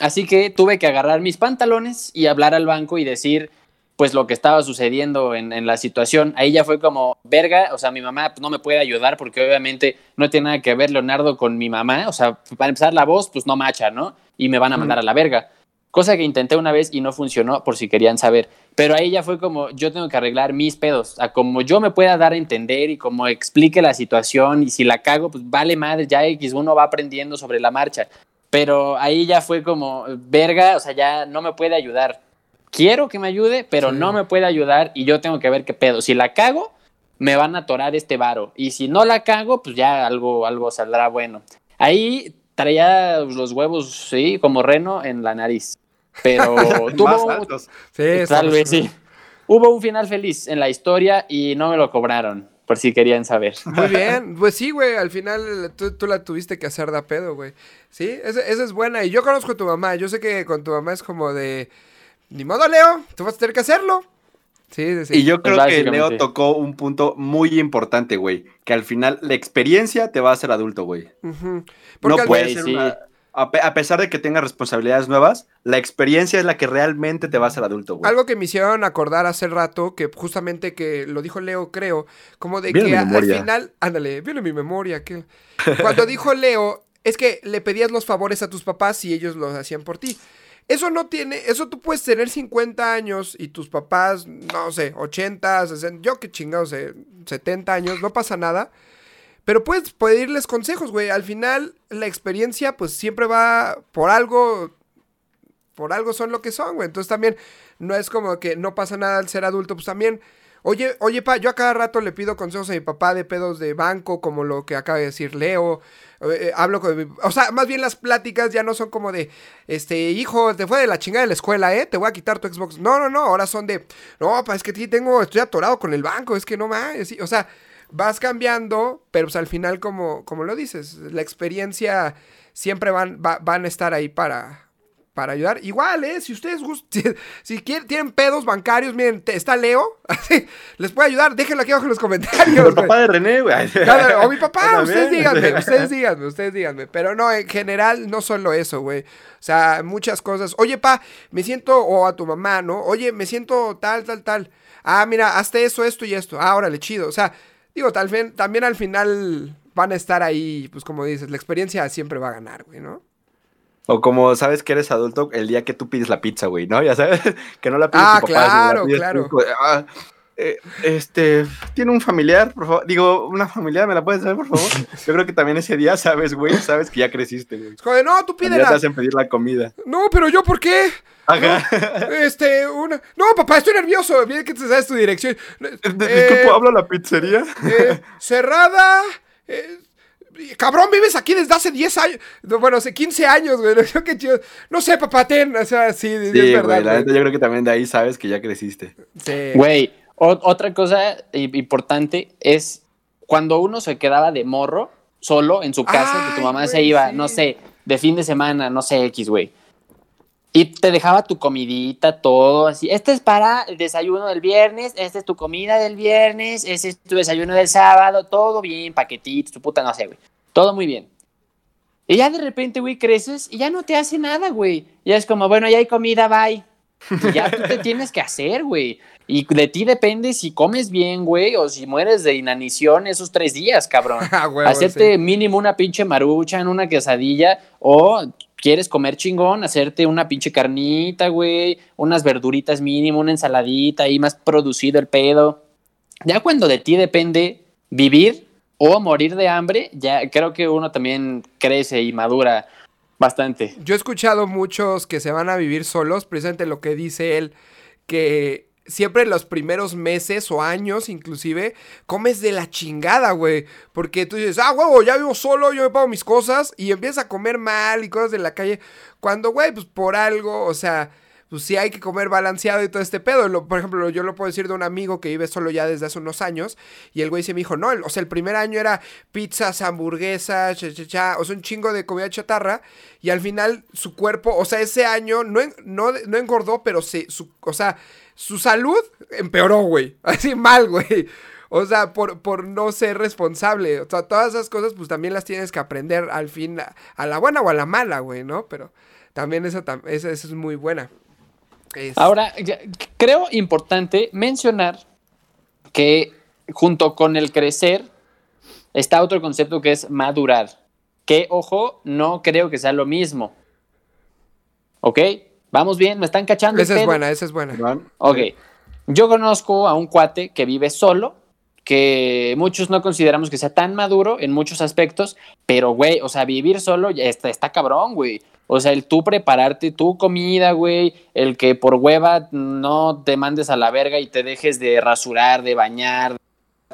Así que tuve que agarrar mis pantalones y hablar al banco y decir, pues lo que estaba sucediendo en, en la situación. Ahí ya fue como, verga, o sea, mi mamá pues, no me puede ayudar porque obviamente no tiene nada que ver Leonardo con mi mamá. O sea, para empezar la voz, pues no macha, ¿no? Y me van a mandar a la verga. Cosa que intenté una vez y no funcionó, por si querían saber. Pero ahí ya fue como, yo tengo que arreglar mis pedos. A como yo me pueda dar a entender y como explique la situación y si la cago, pues vale madre, ya X, uno va aprendiendo sobre la marcha. Pero ahí ya fue como, verga, o sea, ya no me puede ayudar. Quiero que me ayude, pero Sí. no me puede ayudar y yo tengo que ver qué pedo. Si la cago, me van a atorar este varo. Y si no la cago, pues ya algo, algo saldrá bueno. Ahí traía los huevos, sí, como reno en la nariz. Pero Más tuvo, altos. Sí, tal vez sí. Hubo un final feliz en la historia y no me lo cobraron, por si querían saber. Muy bien, pues sí, güey, al final tú, tú la tuviste que hacer de a pedo, güey. Sí, esa, esa es buena. Y yo conozco a tu mamá, yo sé que con tu mamá es como de, ni modo, Leo, tú vas a tener que hacerlo. Sí, sí, sí. Y yo creo que. Leo tocó un punto muy importante, güey. Que al final la experiencia te va a hacer adulto, güey. Ujú. No Porque al- puede Güey, ser sí. una. A, pe- a pesar de que tengas responsabilidades nuevas, la experiencia es la que realmente te va a hacer adulto, güey. Algo que me hicieron acordar hace rato, que justamente que lo dijo Leo, creo, como de Viene que al final, ándale, viene mi memoria, que cuando dijo Leo, es que le pedías los favores a tus papás y ellos los hacían por ti. Eso no tiene, eso tú puedes tener 50 años y tus papás, no sé, 80, 60, yo qué chingados, sé, 70 años, no pasa nada. Pero puedes pedirles consejos, güey. Al final, la experiencia, pues siempre va por algo. Por algo son lo que son, güey. Entonces también no es como que no pasa nada al ser adulto. Pues también, oye, oye, pa, yo a cada rato le pido consejos a mi papá de pedos de banco, como lo que acaba de decir Leo. Eh, eh, hablo con mi- O sea, más bien las pláticas ya no son como de, este, hijo, te fue de la chingada de la escuela, ¿eh? Te voy a quitar tu Xbox. No, no, no, ahora son de, no, pa, es que tengo, estoy atorado con el banco, es que no más. O sea, vas cambiando, pero pues al final, como, como lo dices, la experiencia siempre van, va- van a estar ahí para, para ayudar. Igual, ¿eh? Si ustedes gust- si, si quieren, tienen pedos bancarios, miren, te- está Leo, les puede ayudar, déjenlo aquí abajo en los comentarios. El papá de René, güey. O mi papá, ustedes díganme, ustedes díganme, ustedes díganme. Pero no, en general, no solo eso, güey. O sea, muchas cosas. Oye, pa, me siento, o a tu mamá, ¿no? Oye, me siento tal, tal, tal. Ah, mira, hazte eso, esto y esto. Ah, órale, chido. O sea, digo, tal vez, también al final van a estar ahí, pues como dices, la experiencia siempre va a ganar, güey, ¿no? O como sabes que eres adulto el día que tú pides la pizza, güey, ¿no? Ya sabes, que no la pides Ah, tu papá, claro, claro. "Ah, eh, este, tiene un familiar, por favor. Digo, una familiar, ¿me la puedes dar, por favor? Yo creo que también ese día sabes, güey, sabes que ya creciste, güey. De, no, tú Ya te pídela. hacen pedir la comida. No, pero yo, ¿por qué? Ajá. Este, una. No, papá, estoy nervioso. Bien que te sabes tu dirección. Eh, Disculpa, ¿hablo a la pizzería? Eh, cerrada. eh, cabrón, vives aquí desde hace 10 años. No, bueno, hace 15 años, güey. No, qué chido. No sé, papá, ten. O sea, sí, sí, Sí, es verdad. güey, la güey. neta yo creo que también de ahí sabes que ya creciste. Sí. Güey, o- otra cosa importante es cuando uno se quedaba de morro solo en su casa, que tu mamá se iba, sí. no sé, de fin de semana, no sé, X, güey. Y te dejaba tu comidita, todo así. Este es para el desayuno del viernes, esta es tu comida del viernes, ese es tu desayuno del sábado, todo bien, paquetitos, tu puta, no sé, güey. Todo muy bien. Y ya de repente, güey, creces y ya no te hace nada, güey. Ya es como, bueno, ya hay comida, bye. Y ya tú te tienes que hacer, güey. Y de ti depende si comes bien, güey, o si mueres de inanición esos tres días, cabrón. Ah, huevo, Hacerte sí. mínimo una pinche marucha en una quesadilla o quieres comer chingón, hacerte una pinche carnita, güey, unas verduritas mínimo, una ensaladita ahí más producido el pedo. Ya cuando de ti depende vivir o morir de hambre, ya creo que uno también crece y madura bastante. Yo he escuchado muchos que se van a vivir solos, precisamente lo que dice él, que siempre los primeros meses o años inclusive comes de la chingada, güey, porque tú dices, ah, huevo, ya vivo solo, yo me pago mis cosas y empiezas a comer mal y cosas de la calle, cuando, güey, pues por algo, o sea... Pues sí hay que comer balanceado y todo este pedo. Lo- por ejemplo, yo lo puedo decir de un amigo que vive solo ya desde hace unos años. Y el güey se me dijo, no, o sea, el primer año era pizzas, hamburguesas, cha, cha, cha, o sea, un chingo de comida chatarra. Y al final su cuerpo, o sea, ese año no, no, no engordó, pero se, su, o sea, su salud empeoró, güey. Así mal, güey. O sea, por, por no ser responsable. O sea, todas esas cosas, pues también las tienes que aprender al fin, a, la buena o a la mala, güey, ¿no? Pero también esa, esa, esa es muy buena. Ahora, creo importante mencionar que junto con el crecer está otro concepto que es madurar. Que, ojo, no creo que sea lo mismo. ¿Ok? ¿Vamos bien? ¿Me están cachando? esa es pedo? buena, esa es buena. Ok. Yo conozco a un cuate que vive solo, que muchos no consideramos que sea tan maduro en muchos aspectos, pero, güey, o sea, vivir solo ya está, está cabrón, güey. O sea, el tú prepararte tu comida, güey, el que por hueva no te mandes a la verga y te dejes de rasurar, de bañar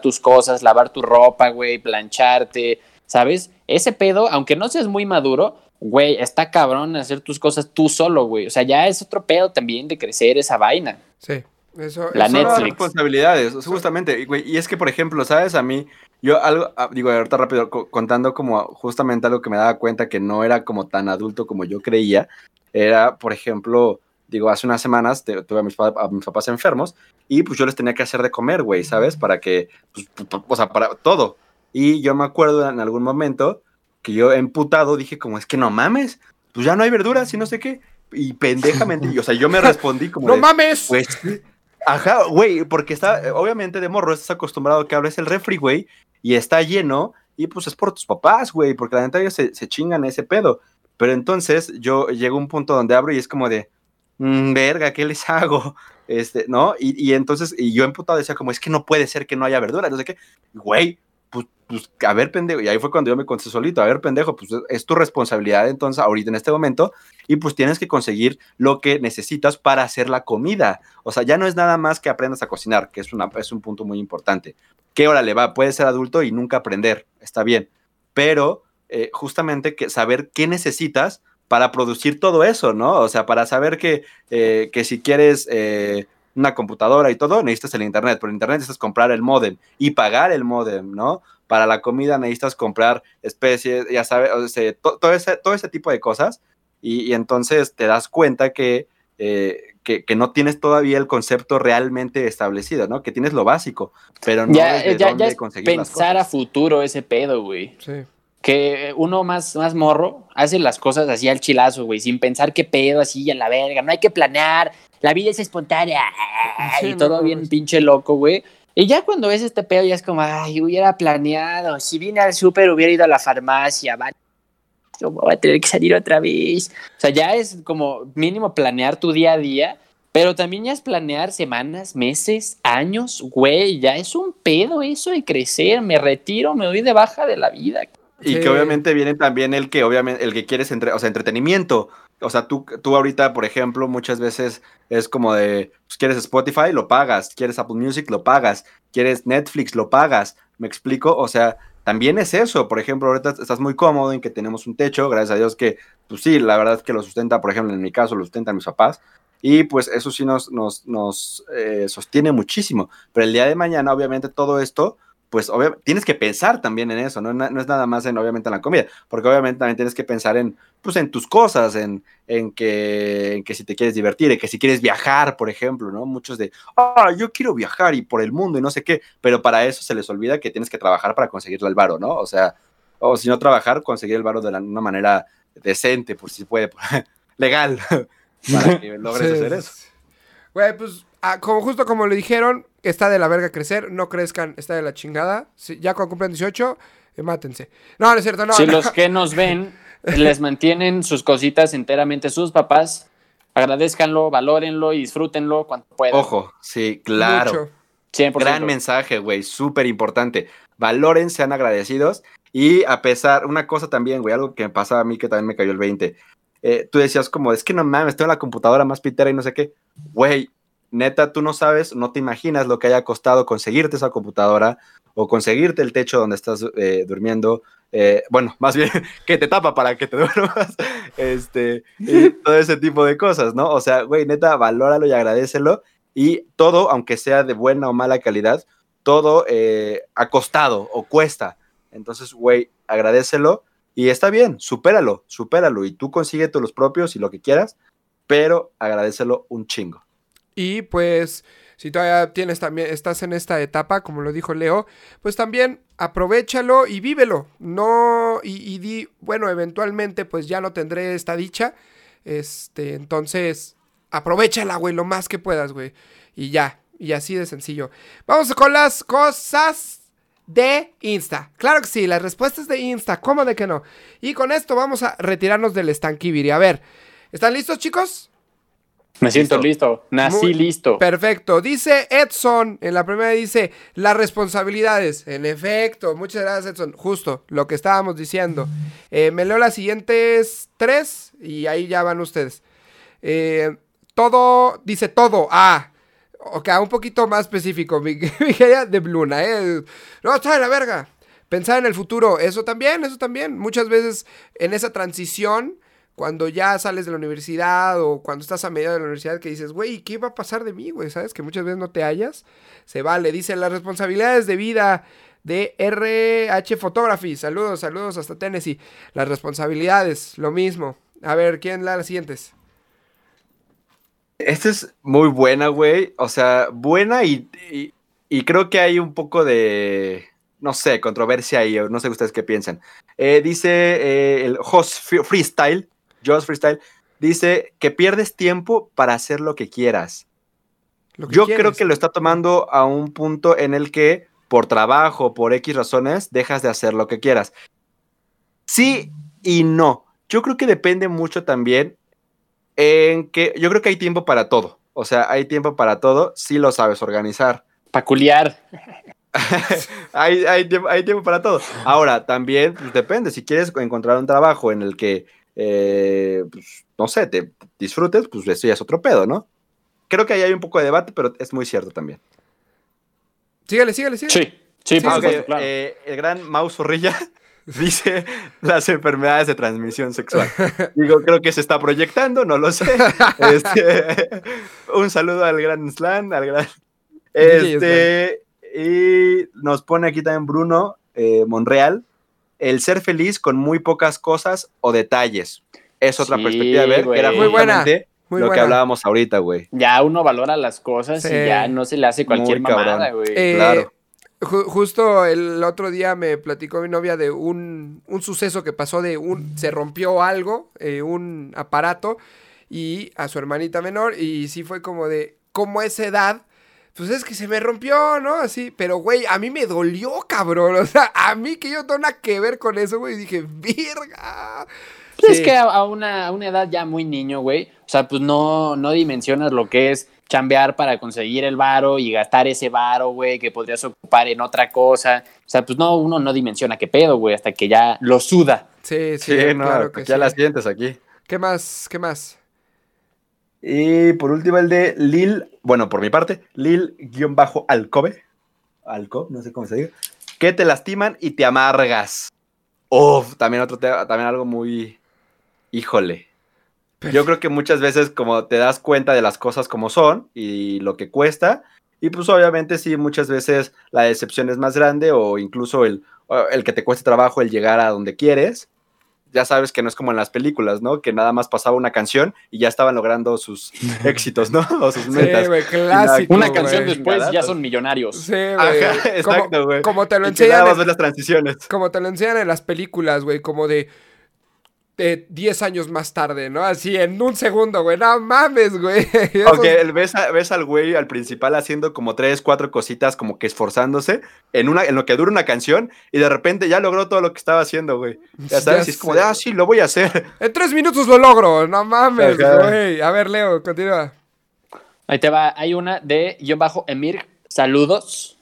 tus cosas, lavar tu ropa, güey, plancharte, ¿sabes? Ese pedo, aunque no seas muy maduro, güey, está cabrón hacer tus cosas tú solo, güey. O sea, ya es otro pedo también de crecer esa vaina. Sí. Eso, La eso- Netflix. responsabilidades, justamente. Y, güey, y es que, por ejemplo, ¿sabes? A mí, yo algo, ah, digo, ahorita rápido, co- contando como justamente algo que me daba cuenta que no era como tan adulto como yo creía, era, por ejemplo, digo, hace unas semanas te- tuve a mis, a mis papás enfermos y pues yo les tenía que hacer de comer, güey, ¿sabes? Para que, pues, o sea, para todo. Y yo me acuerdo en algún momento que yo emputado dije como, es que no mames, pues ya no hay verduras y no sé qué. Y pendejamente, y, o sea, yo me respondí como... ¡No de, mames! Pues, ajá, güey, porque está, obviamente de morro estás acostumbrado a que abres el refri, güey, y está lleno, y pues es por tus papás, güey, porque la neta ellos se, se chingan ese pedo. Pero entonces yo llego a un punto donde abro y es como de, "Mm, verga, ¿qué les hago? Este, ¿no? Y, y entonces, y yo emputado decía como, es que no puede ser que no haya verdura, no sé qué. Güey, pues, pues, a ver, pendejo. Y ahí fue cuando yo me contesté solito, a ver, pendejo, pues es tu responsabilidad entonces ahorita en este momento y pues tienes que conseguir lo que necesitas para hacer la comida. O sea, ya no es nada más que aprendas a cocinar, que es, una, es un punto muy importante. Que órale, va, puedes ser adulto y nunca aprender, está bien. Pero eh, justamente que saber qué necesitas para producir todo eso, ¿no? O sea, para saber que, eh, que si quieres eh, una computadora y todo, necesitas el internet. Por internet necesitas comprar el modem y pagar el modem, ¿no? Para la comida necesitas comprar especies, ya sabes, o sea, to- todo, ese, todo ese tipo de cosas. Y, y entonces te das cuenta que, eh, que, que no tienes todavía el concepto realmente establecido, ¿no? Que tienes lo básico, pero no ya, ya, dónde ya es conseguir las pensar a cosas. futuro ese pedo, güey. Sí. Que uno más, más morro hace las cosas así al chilazo, güey, sin pensar qué pedo, así a la verga. No hay que planear, la vida es espontánea. Sí, y todo bien pinche loco, güey. Y ya cuando ves este pedo, ya es como, ay, hubiera planeado. Si vine al súper, hubiera ido a la farmacia. Vale, voy a tener que salir otra vez. O sea, ya es como mínimo planear tu día a día. Pero también ya es planear semanas, meses, años, güey. Ya es un pedo eso de crecer. Me retiro, me doy de baja de la vida. Y Sí. que obviamente viene también el que obviamente el que quieres entre, o sea, entretenimiento. O sea, tú, tú ahorita, por ejemplo, muchas veces es como de, pues, quieres Spotify, lo pagas, quieres Apple Music, lo pagas, quieres Netflix, lo pagas. ¿Me explico? O sea, también es eso. Por ejemplo, ahorita estás muy cómodo en que tenemos un techo, gracias a Dios que, pues sí, la verdad es que lo sustenta, por ejemplo, en mi caso, lo sustentan mis papás. Y pues eso sí nos, nos, nos eh, sostiene muchísimo. Pero el día de mañana, obviamente, todo esto pues obvia- tienes que pensar también en eso, ¿no? Es nada más en, obviamente, en la comida, porque obviamente también tienes que pensar en, pues, en tus cosas, en, en, que, en que si te quieres divertir, en que si quieres viajar, por ejemplo, ¿no? Muchos de, ah, yo quiero viajar y por el mundo y no sé qué, pero para eso se les olvida que tienes que trabajar para conseguirle el varo, ¿no? O sea, o si no trabajar, conseguir el varo de la- una manera decente, por si puede, legal, para que logres Sí, hacer eso. Güey, pues, ah, como, justo como le dijeron, está de la verga crecer, no crezcan, está de la chingada. Si- ya cuando cumplan 18, eh, mátense. No, no es cierto, no. si no. los que nos ven les mantienen sus cositas enteramente sus papás, agradezcanlo, valórenlo y disfrútenlo cuanto puedan. Ojo, sí, claro. Mucho. 100%. Gran mensaje, güey, súper importante. Valoren, sean agradecidos. Y a pesar, una cosa también, güey, algo que me pasaba a mí que también me cayó el 20. Eh, tú decías como, es que no mames, estoy en la computadora más pitera y no sé qué. Güey, neta, tú no sabes, no te imaginas lo que haya costado conseguirte esa computadora o conseguirte el techo donde estás eh, durmiendo. Eh, bueno, más bien que te tapa para que te duermas. Este, y todo ese tipo de cosas, ¿no? O sea, güey, neta, valóralo y agradecelo. Y todo, aunque sea de buena o mala calidad, todo eh, ha costado o cuesta. Entonces, güey, agradecelo y está bien, supéralo, supéralo y tú consíguete los propios y lo que quieras, pero agradecelo un chingo. Y pues, si todavía tienes también, estás en esta etapa, como lo dijo Leo, pues también aprovechalo y vívelo. No, y, di, bueno, eventualmente pues ya no tendré esta dicha. Este, entonces, aprovechala, güey, lo más que puedas, güey. Y ya, y así de sencillo. Vamos con las cosas de Insta. Claro que sí, las respuestas de Insta, ¿cómo de que no? Y con esto vamos a retirarnos del Stanky A ver, ¿están listos, chicos? Me siento Listo. listo. Nací Muy listo. Perfecto. Dice Edson, en la primera dice, las responsabilidades. En efecto, muchas gracias Edson. Justo, lo que estábamos diciendo. Eh, me leo las siguientes tres y ahí ya van ustedes. Eh, todo, dice todo. Ah, ok, un poquito más específico. Mi, mi querida de Bluna, ¿eh? No, está de la verga. Pensar en el futuro, eso también, eso también. Muchas veces en esa transición cuando ya sales de la universidad o cuando estás a medio de la universidad que dices, güey, ¿qué va a pasar de mí, güey? ¿Sabes? Que muchas veces no te hallas. Se vale. Dice, las responsabilidades de vida de RH Photography. Saludos, saludos hasta Tennessee. Las responsabilidades, lo mismo. A ver, ¿quién la las siguientes? Esta es muy buena, güey. O sea, buena y, y, creo que hay un poco de, no sé, controversia ahí, no sé ustedes qué piensan. Eh, dice eh, el host Fre- Freestyle, Josh Freestyle, dice que pierdes tiempo para hacer lo que quieras. Lo que Yo creo que lo está tomando a un punto en el que por trabajo, por X razones, dejas de hacer lo que quieras. Sí y no. Yo creo que depende mucho también en que yo creo que hay tiempo para todo. O sea, hay tiempo para todo si lo sabes organizar. Peculiar. hay, hay tiempo, hay tiempo para todo. Ahora, también pues, depende. Si quieres encontrar un trabajo en el que, eh, pues, no sé, te disfrutes, pues eso ya es otro pedo, ¿no? Creo que ahí hay un poco de debate, pero es muy cierto también. Sígale, sígale, sígale. Sí, sí, por Ah, ok, supuesto, claro. eh, el gran Mau Zorrilla dice las enfermedades de transmisión sexual. Digo, creo que se está proyectando, no lo sé. Este, un saludo al gran Slan, al gran. Este, y nos pone aquí también Bruno eh, Monreal. El ser feliz con muy pocas cosas o detalles. Es otra Sí, perspectiva de ver, que era. Muy buena, muy lo buena. que hablábamos ahorita, güey. Ya uno valora las cosas Sí. y ya no se le hace cualquier Muy cabrón. mamada, güey. Eh, claro. ju- justo el otro día me platicó mi novia de un, un suceso que pasó de un... Se rompió algo, eh, un aparato, y a su hermanita menor, y sí fue como de... Como a esa edad... Pues es que se me rompió, ¿no? Así, pero güey, a mí me dolió, cabrón. O sea, a mí que yo no tengo nada que ver con eso, güey. Dije, virga. Pues Es que a, una, a una edad ya muy niño, güey. O sea, pues no, no dimensionas lo que es chambear para conseguir el varo y gastar ese varo, güey, que podrías ocupar en otra cosa. O sea, pues no, uno no dimensiona qué pedo, güey, hasta que ya lo suda. Sí, sí, Sí, no, claro que ya sí. las sientes aquí. ¿Qué más? ¿Qué más? Y por último el de Lil, bueno, por mi parte, Lil-Alcobe, Alco, no sé cómo se diga, que te lastiman y te amargas. Uf, también otro tema, también algo muy, híjole. Yo creo que muchas veces como te das cuenta de las cosas como son y lo que cuesta, y pues obviamente sí, muchas veces la decepción es más grande o incluso el, el que te cueste trabajo el llegar a donde quieres. Ya sabes que no es como en las películas, ¿no? Que nada más pasaba una canción y ya estaban logrando sus éxitos, ¿no? O sus Sí, metas. güey, clásico. Una canción después ya son millonarios. Sí, güey. Ajá, Como- exacto, güey. Como, te lo Y que nada enseñan. más en- ves las transiciones. como te lo enseñan en las películas, güey, como de, de 10 años más tarde, ¿no? Así en un segundo, güey. No mames, güey. Eso- Ok, ves, a- ves al güey, al principal, haciendo como tres, cuatro cositas, como que esforzándose en, una, en lo que dura una canción, y de repente ya logró todo lo que estaba haciendo, güey. Ya sabes, y es como de, ah, sí, lo voy a hacer. En tres minutos lo logro. No mames, Ajá. güey. A ver, Leo, continúa. Ahí te va, hay una de guion bajo Emir, saludos,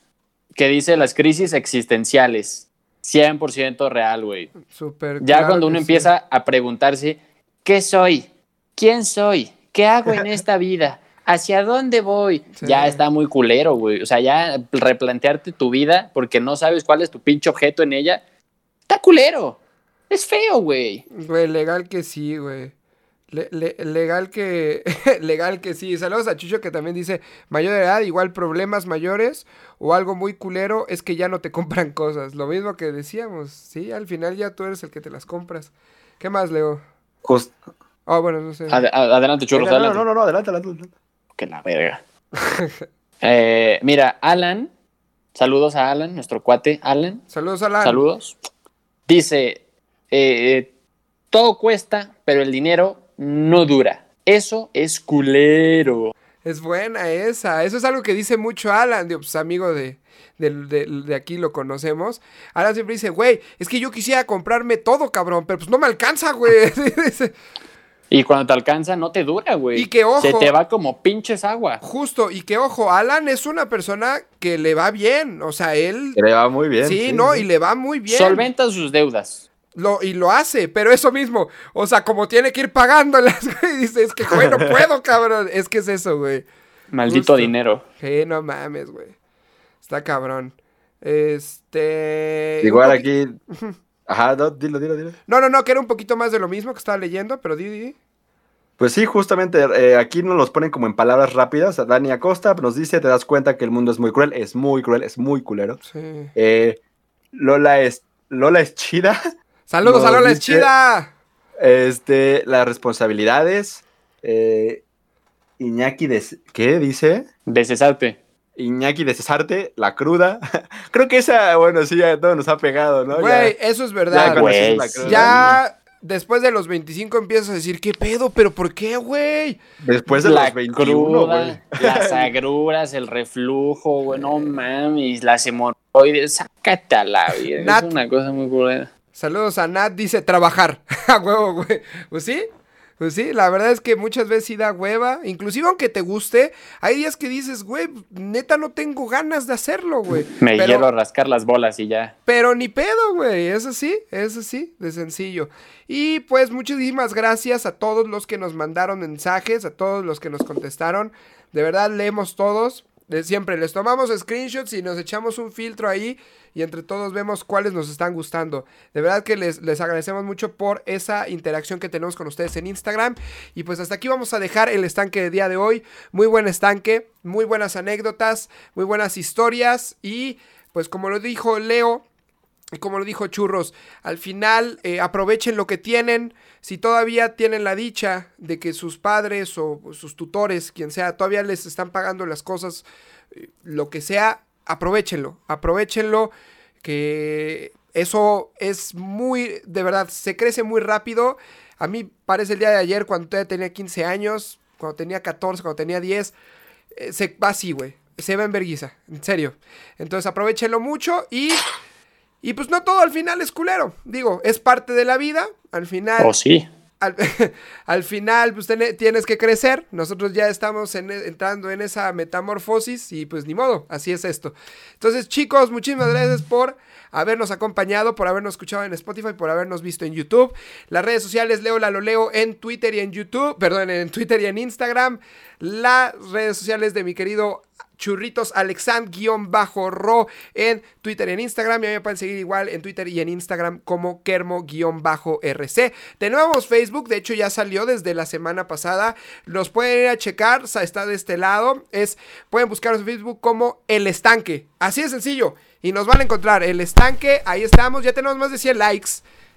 que dice las crisis existenciales. 100% real, güey. Súper. Ya claro cuando uno sí. empieza a preguntarse, ¿qué soy? ¿Quién soy? ¿Qué hago en esta vida? ¿Hacia dónde voy? Sí. Ya está muy culero, güey. O sea, ya replantearte tu vida porque no sabes cuál es tu pinche objeto en ella. Está culero. Es feo, güey. Güey, legal que sí, güey. Le- le- legal que legal que sí. Saludos a Chucho que también dice, mayor de edad, igual problemas mayores o algo muy culero es que ya no te compran cosas. Lo mismo que decíamos, sí, al final ya tú eres el que te las compras. ¿Qué más, Leo? Just- Oh, bueno, no sé. Ad- ad- adelante, churros, no, adelante. no, no, no, adelante, adelante. adelante. Que la verga. Eh, mira, Alan, saludos a Alan, nuestro cuate Alan. Saludos, Alan. Saludos. Dice, eh, todo cuesta, pero el dinero no dura. Eso es culero. Es buena esa. Eso es algo que dice mucho Alan, de, pues, amigo de, del- del- de aquí, lo conocemos. Alan siempre dice, güey, es que yo quisiera comprarme todo, cabrón, pero pues no me alcanza, güey. Y cuando te alcanza, no te dura, güey. Y que, ojo- Se te va como pinches agua. Justo, y que ojo, Alan es una persona que le va bien. O sea, él. Que le va muy bien. Sí, no, y le va muy bien. Solventa sus deudas. Lo, y lo hace, pero eso mismo. O sea, como tiene que ir pagándolas, güey. Dice, es que, güey, no puedo, cabrón. Es que es eso, güey. Maldito Justo. dinero. Sí, no mames, güey. Está cabrón. Este. Igual aquí. Ajá, no, dilo, dilo, dilo. No, no, no, que era un poquito más de lo mismo que estaba leyendo, pero di, di. Pues sí, justamente eh, aquí nos los ponen como en palabras rápidas. Dani Acosta nos dice, te das cuenta que el mundo es muy cruel, es muy cruel, es muy culero. Sí. Eh, Lola es Lola es chida. Saludos a Lola, chida. Este, las responsabilidades. eh, Iñaki de ¿qué dice? De cesarte. Iñaki de Cesarte, La Cruda. Creo que esa, bueno, sí, a todos nos ha pegado, ¿no? Güey, Ya- eso es ya verdad. conoces güey, La sí. Cruda. Ya después de los 25 empiezas a decir, ¿qué pedo? ¿Pero por qué, güey? Después de la los 21, güey. cruda, las agruras, el reflujo, güey, no mames, las hemorroides, sácate a la vida. Nat. Es una cosa muy culera. Saludos a Nat, dice trabajar. A huevo, güey. Pues sí. Pues sí, la verdad es que muchas veces sí da hueva. Inclusive aunque te guste, hay días que dices, güey, neta no tengo ganas de hacerlo, güey. Me Pero- quiero rascar las bolas y ya. Pero ni pedo, güey. Eso sí, eso sí, de sencillo. Y pues muchísimas gracias a todos los que nos mandaron mensajes, a todos los que nos contestaron. De verdad, leemos todos. Siempre les tomamos screenshots y nos echamos un filtro ahí y entre todos vemos cuáles nos están gustando. De verdad que les, les agradecemos mucho por esa interacción que tenemos con ustedes en Instagram. Y pues hasta aquí vamos a dejar el estanque de día de hoy. Muy buen estanque, muy buenas anécdotas, muy buenas historias y pues como lo dijo Leo, y como lo dijo Churros, al final eh, aprovechen lo que tienen. Si todavía tienen la dicha de que sus padres o sus tutores, quien sea, todavía les están pagando las cosas, eh, lo que sea, aprovechenlo. Aprovechenlo. Que eso es muy, de verdad, se crece muy rápido. A mí parece el día de ayer cuando todavía tenía 15 años, cuando tenía 14, cuando tenía 10. eh, se va así, güey. Se va en verguiza, en serio. Entonces aprovechenlo mucho y y pues no todo al final es culero. Digo, es parte de la vida. Al final. Oh, sí. Al, al final, pues tiene- tienes que crecer. Nosotros ya estamos en- entrando en esa metamorfosis y pues ni modo, así es esto. Entonces, chicos, muchísimas gracias por habernos acompañado, por habernos escuchado en Spotify, por habernos visto en YouTube. Las redes sociales, Leo la lo leo en Twitter y en YouTube, perdón, en Twitter y en Instagram. Las redes sociales de mi querido Churritos Alexand-Ro en Twitter y en Instagram. Y a me pueden seguir igual en Twitter y en Instagram como Kermo-RC. Tenemos Facebook, de hecho ya salió desde la semana pasada. Los pueden ir a checar, está de este lado. Es, pueden buscarnos en Facebook como El Estanque. Así de sencillo. Y nos van a encontrar El Estanque, ahí estamos. Ya tenemos más de 100 likes.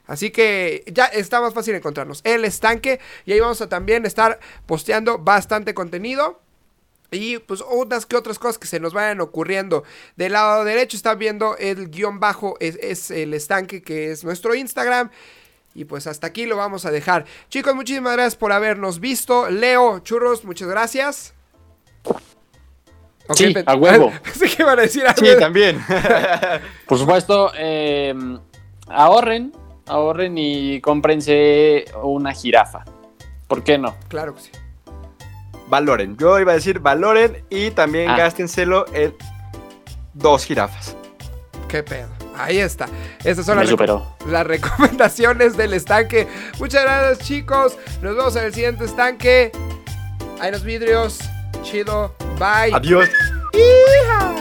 Así que ya está más fácil encontrarnos. El estanque. Y ahí vamos a también estar posteando bastante contenido. Y pues unas que otras cosas que se nos vayan ocurriendo. Del lado derecho están viendo el guion bajo. Es, es el estanque que es nuestro Instagram. Y pues hasta aquí lo vamos a dejar. Chicos, muchísimas gracias por habernos visto. Leo, churros, muchas gracias. Sí, a huevo. Pensé que iban a decir algo. Sí, también. Por supuesto, eh, ahorren, ahorren y cómprense una jirafa. ¿Por qué no? Claro que sí. Valoren. Yo iba a decir valoren y también Ah. gástenselo en dos jirafas. Qué pedo. Ahí está. Estas son las, reco- superó. las recomendaciones del estanque. Muchas gracias, chicos. Nos vemos en el siguiente estanque. Hay los vidrios. Chido. Bye. Adiós. Hija.